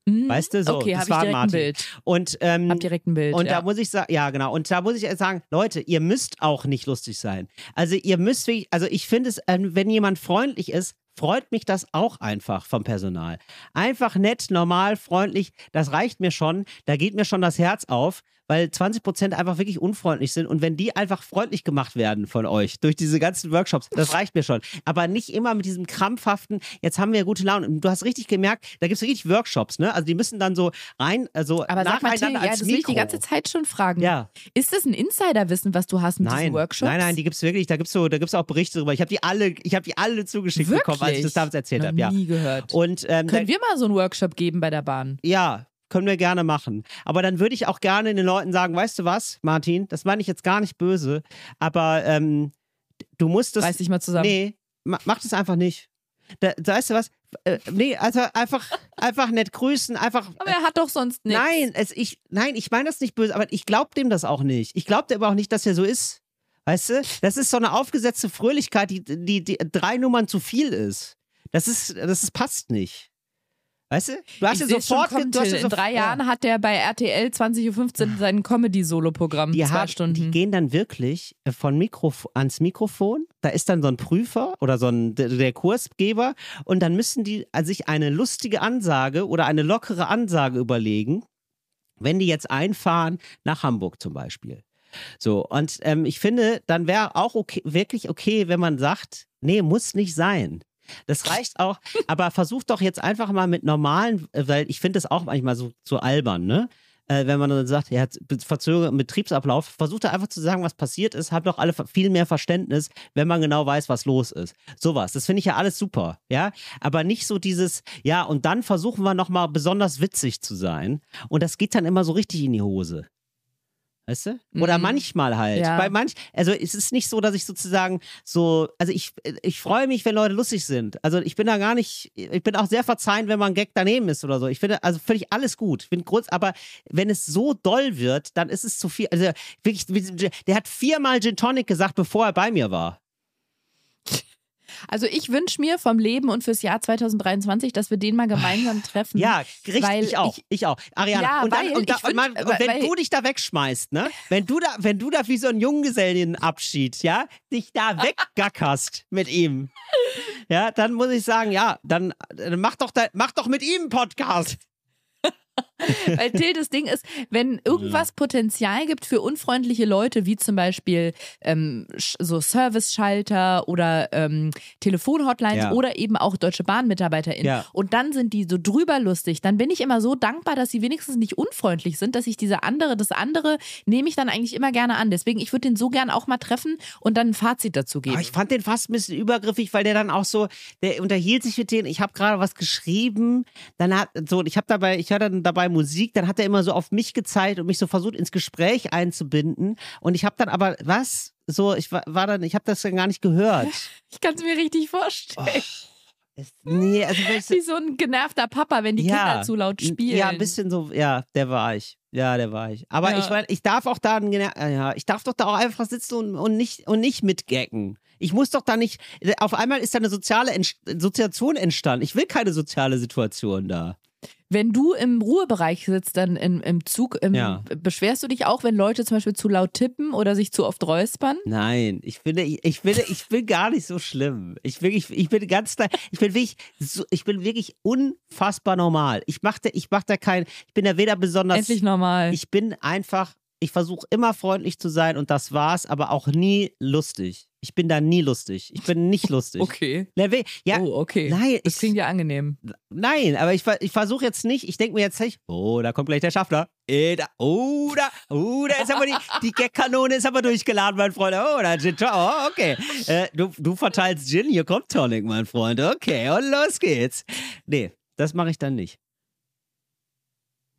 Mhm. Weißt du, so, Okay, das habe ich war direkt ein Martin. Bild. Und, ähm, Hab direkt ein Bild. und ja. da muss ich sagen, ja, genau. Und da muss ich sagen, Leute, ihr müsst auch nicht lustig sein. Also ihr müsst wirklich, also ich finde es, ähm, wenn jemand freundlich ist, freut mich das auch einfach vom Personal. Einfach nett, normal, freundlich, das reicht mir schon. Da geht mir schon das Herz auf, weil 20 Prozent einfach wirklich unfreundlich sind. Und wenn die einfach freundlich gemacht werden von euch durch diese ganzen Workshops, das reicht mir schon. Aber nicht immer mit diesem krampfhaften, jetzt haben wir gute Laune. Und Du hast richtig gemerkt, da gibt es richtig Workshops, ne? Also die müssen dann so rein, also aber sag mal, Till, ja, das will ich die ganze Zeit schon fragen. Ja. Ist das ein Insiderwissen, was du hast mit Nein, diesen Workshops? nein, nein, die gibt's wirklich, da gibt's so, da gibt's auch Berichte drüber. Ich habe die alle, ich habe die alle zugeschickt Wirklich? bekommen, als ich das damals erzählt habe, ja. nie gehört. Und ähm, Können wir mal so einen Workshop geben bei der Bahn? ja, können wir gerne machen. Aber dann würde ich auch gerne den Leuten sagen, weißt du was, Martin, das meine ich jetzt gar nicht böse, aber ähm, du musst das. Reiß dich mal zusammen. Nee, ma, mach das einfach nicht. Da, weißt du was? Äh, nee, also einfach, einfach nett grüßen, einfach. Aber er hat doch sonst nichts. Nein, es, ich, nein, ich meine das nicht böse, aber ich glaube dem das auch nicht. Ich glaube aber auch nicht, dass er so ist. Weißt du? Das ist so eine aufgesetzte Fröhlichkeit, die, die, die drei Nummern zu viel ist. Das ist, das ist, passt nicht. Weißt du? Du hast ja sofort. schon du hast In drei ja. Jahren hat der bei RTL 20.15 Uhr sein Comedy-Solo-Programm. Die, Zwei hat, Stunden. die gehen dann wirklich äh, von Mikrof ans Mikrofon. Da ist dann so ein Prüfer oder so ein der, der Kursgeber und dann müssen die äh, sich eine lustige Ansage oder eine lockere Ansage überlegen, wenn die jetzt einfahren nach Hamburg zum Beispiel. So, und ähm, ich finde, dann wäre auch okay, wirklich okay, wenn man sagt, nee, muss nicht sein. Das reicht auch, aber versucht doch jetzt einfach mal mit normalen, äh, weil ich finde das auch manchmal so, so albern, ne? Äh, wenn man dann sagt, er hat verzögerten Betriebsablauf, versucht er einfach zu sagen, was passiert ist, haben doch alle viel mehr Verständnis, wenn man genau weiß, was los ist. Sowas, das finde ich ja alles super, ja? Aber nicht so dieses, ja, und dann versuchen wir nochmal besonders witzig zu sein. Und das geht dann immer so richtig in die Hose. Weißt du? Oder Mhm. manchmal halt. Ja. Bei manch, also es ist nicht so, dass ich sozusagen so, also ich, ich freue mich, wenn Leute lustig sind. Also ich bin da gar nicht, ich bin auch sehr verzeihend, wenn man ein Gag daneben ist oder so. Ich finde also völlig alles gut. Ich bin kurz, aber wenn es so doll wird, dann ist es zu viel. Also wirklich, der hat viermal Gin Tonic gesagt, bevor er bei mir war. Also ich wünsche mir vom Leben und fürs Jahr 2023, dass wir den mal gemeinsam treffen. Ja, richtig, ich auch. Ich, auch. Ariana, Ja, und, dann, und, da, ich man, find- und wenn du dich da wegschmeißt, ne? Wenn du da, wenn du da wie so ein Junggesellenabschied, ja, dich da weggackerst mit ihm, ja, dann muss ich sagen, ja, dann, dann mach doch, da, mach doch mit ihm einen Podcast. Weil Till, das Ding ist, wenn irgendwas Potenzial gibt für unfreundliche Leute, wie zum Beispiel ähm, so Service-Schalter oder ähm, Telefonhotlines Ja. oder eben auch Deutsche Bahn-MitarbeiterInnen Ja. und dann sind die so drüber lustig, dann bin ich immer so dankbar, dass sie wenigstens nicht unfreundlich sind, dass ich diese andere, das andere nehme ich dann eigentlich immer gerne an. Deswegen, ich würde den so gern auch mal treffen und dann ein Fazit dazu geben. Aber ich fand den fast ein bisschen übergriffig, weil der dann auch so, der unterhielt sich mit denen. Ich habe gerade was geschrieben, dann hat so, ich habe dabei, ich höre dann dabei Musik, dann hat er immer so auf mich gezeigt und mich so versucht ins Gespräch einzubinden. Und ich habe dann aber was so, ich war, war dann, ich habe das dann gar nicht gehört. Ich kann es mir richtig vorstellen. Es, nee, also Wie so ein genervter Papa, wenn die Kinder zu laut spielen. Ja, ein bisschen so, ja, der war ich. Ja, der war ich. Aber Ja. ich meine, ich darf auch da, äh, ja, ich darf doch da auch einfach sitzen und, und nicht und nicht mitgecken. Ich muss doch da nicht. Auf einmal ist da eine soziale Ent Situation entstanden. Ich will keine soziale Situation da. Wenn du im Ruhebereich sitzt, dann im, im Zug, im, Ja. beschwerst du dich auch, wenn Leute zum Beispiel zu laut tippen oder sich zu oft räuspern? Nein, ich finde, ich, ich finde, ich bin gar nicht so schlimm. Ich bin, ich, ich bin ganz, ich bin wirklich, so, ich bin wirklich unfassbar normal. Ich mache, ich mache da kein, ich bin da weder besonders. Endlich normal. Ich bin einfach, ich versuche immer freundlich zu sein und das war's, aber auch nie lustig. Ich bin da nie lustig. Ich bin nicht lustig. okay. Ja, oh, okay. nein, Das ich, klingt ja angenehm. nein, aber ich, ich versuche jetzt nicht, ich denke mir jetzt nicht, oh, da kommt gleich der Schaffner. Eh, da, oh, da, oh, da ist aber die, die Gag-Kanone ist aber durchgeladen, mein Freund. Oh, da Gin oh, okay. Äh, du, du verteilst Gin, hier kommt Tonic, mein Freund. Okay, und los geht's. Nee, das mache ich dann nicht.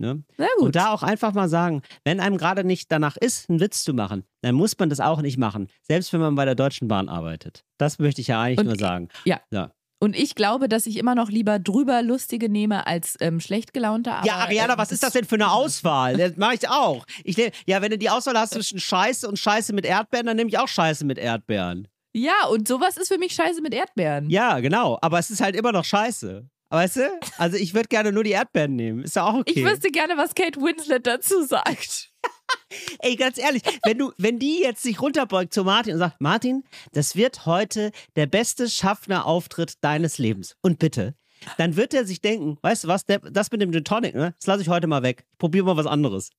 Ne? Und da auch einfach mal sagen, wenn einem gerade nicht danach ist, einen Witz zu machen, dann muss man das auch nicht machen. Selbst wenn man bei der Deutschen Bahn arbeitet. Das möchte ich ja eigentlich Und nur sagen. ja. ja. Und ich glaube, dass ich immer noch lieber drüber lustige nehme als ähm, schlecht gelaunte. Aber, Ja, Ariana, äh, was ist das denn für eine Auswahl? Das mache ich auch. Ich nehm, ja, wenn du die Auswahl hast zwischen Scheiße und Scheiße mit Erdbeeren, dann nehme ich auch Scheiße mit Erdbeeren. Ja, und sowas ist für mich scheiße mit Erdbeeren. Ja, genau. Aber es ist halt immer noch Scheiße. Weißt du? Also ich würde gerne nur die Erdbeeren nehmen. Ist ja auch okay. Ich wüsste gerne, was Kate Winslet dazu sagt. Ey, ganz ehrlich, wenn du, wenn die jetzt sich runterbeugt zu Martin und sagt, Martin, das wird heute der beste Schaffner-Auftritt deines Lebens. Und bitte, dann wird er sich denken, weißt du was, der, das mit dem Gin Tonic, ne? Das lasse ich heute mal weg. Ich probiere mal was anderes.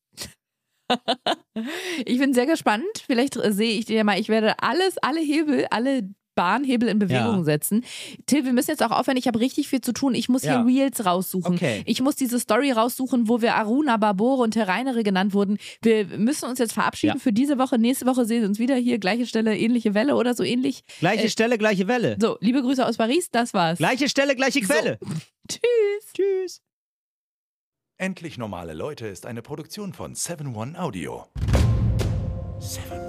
Ich bin sehr gespannt. Vielleicht äh, sehe ich dir ja mal. Ich werde alles, alle Hebel, alle Bahnhebel in Bewegung Ja. setzen. Till, wir müssen jetzt auch aufhören. Ich habe richtig viel zu tun. Ich muss Ja. hier Reels raussuchen. Okay. Ich muss diese Story raussuchen, wo wir Aruna, Barbore und Terreinere genannt wurden. Wir müssen uns jetzt verabschieden Ja. für diese Woche. Nächste Woche sehen wir uns wieder hier. Gleiche Stelle, ähnliche Welle oder so ähnlich. Gleiche Äh, Stelle, gleiche Welle. So, liebe Grüße aus Paris. Das war's. Gleiche Stelle, gleiche Quelle. Tschüss. Tschüss. Endlich normale Leute ist eine Produktion von 7 One Audio. 7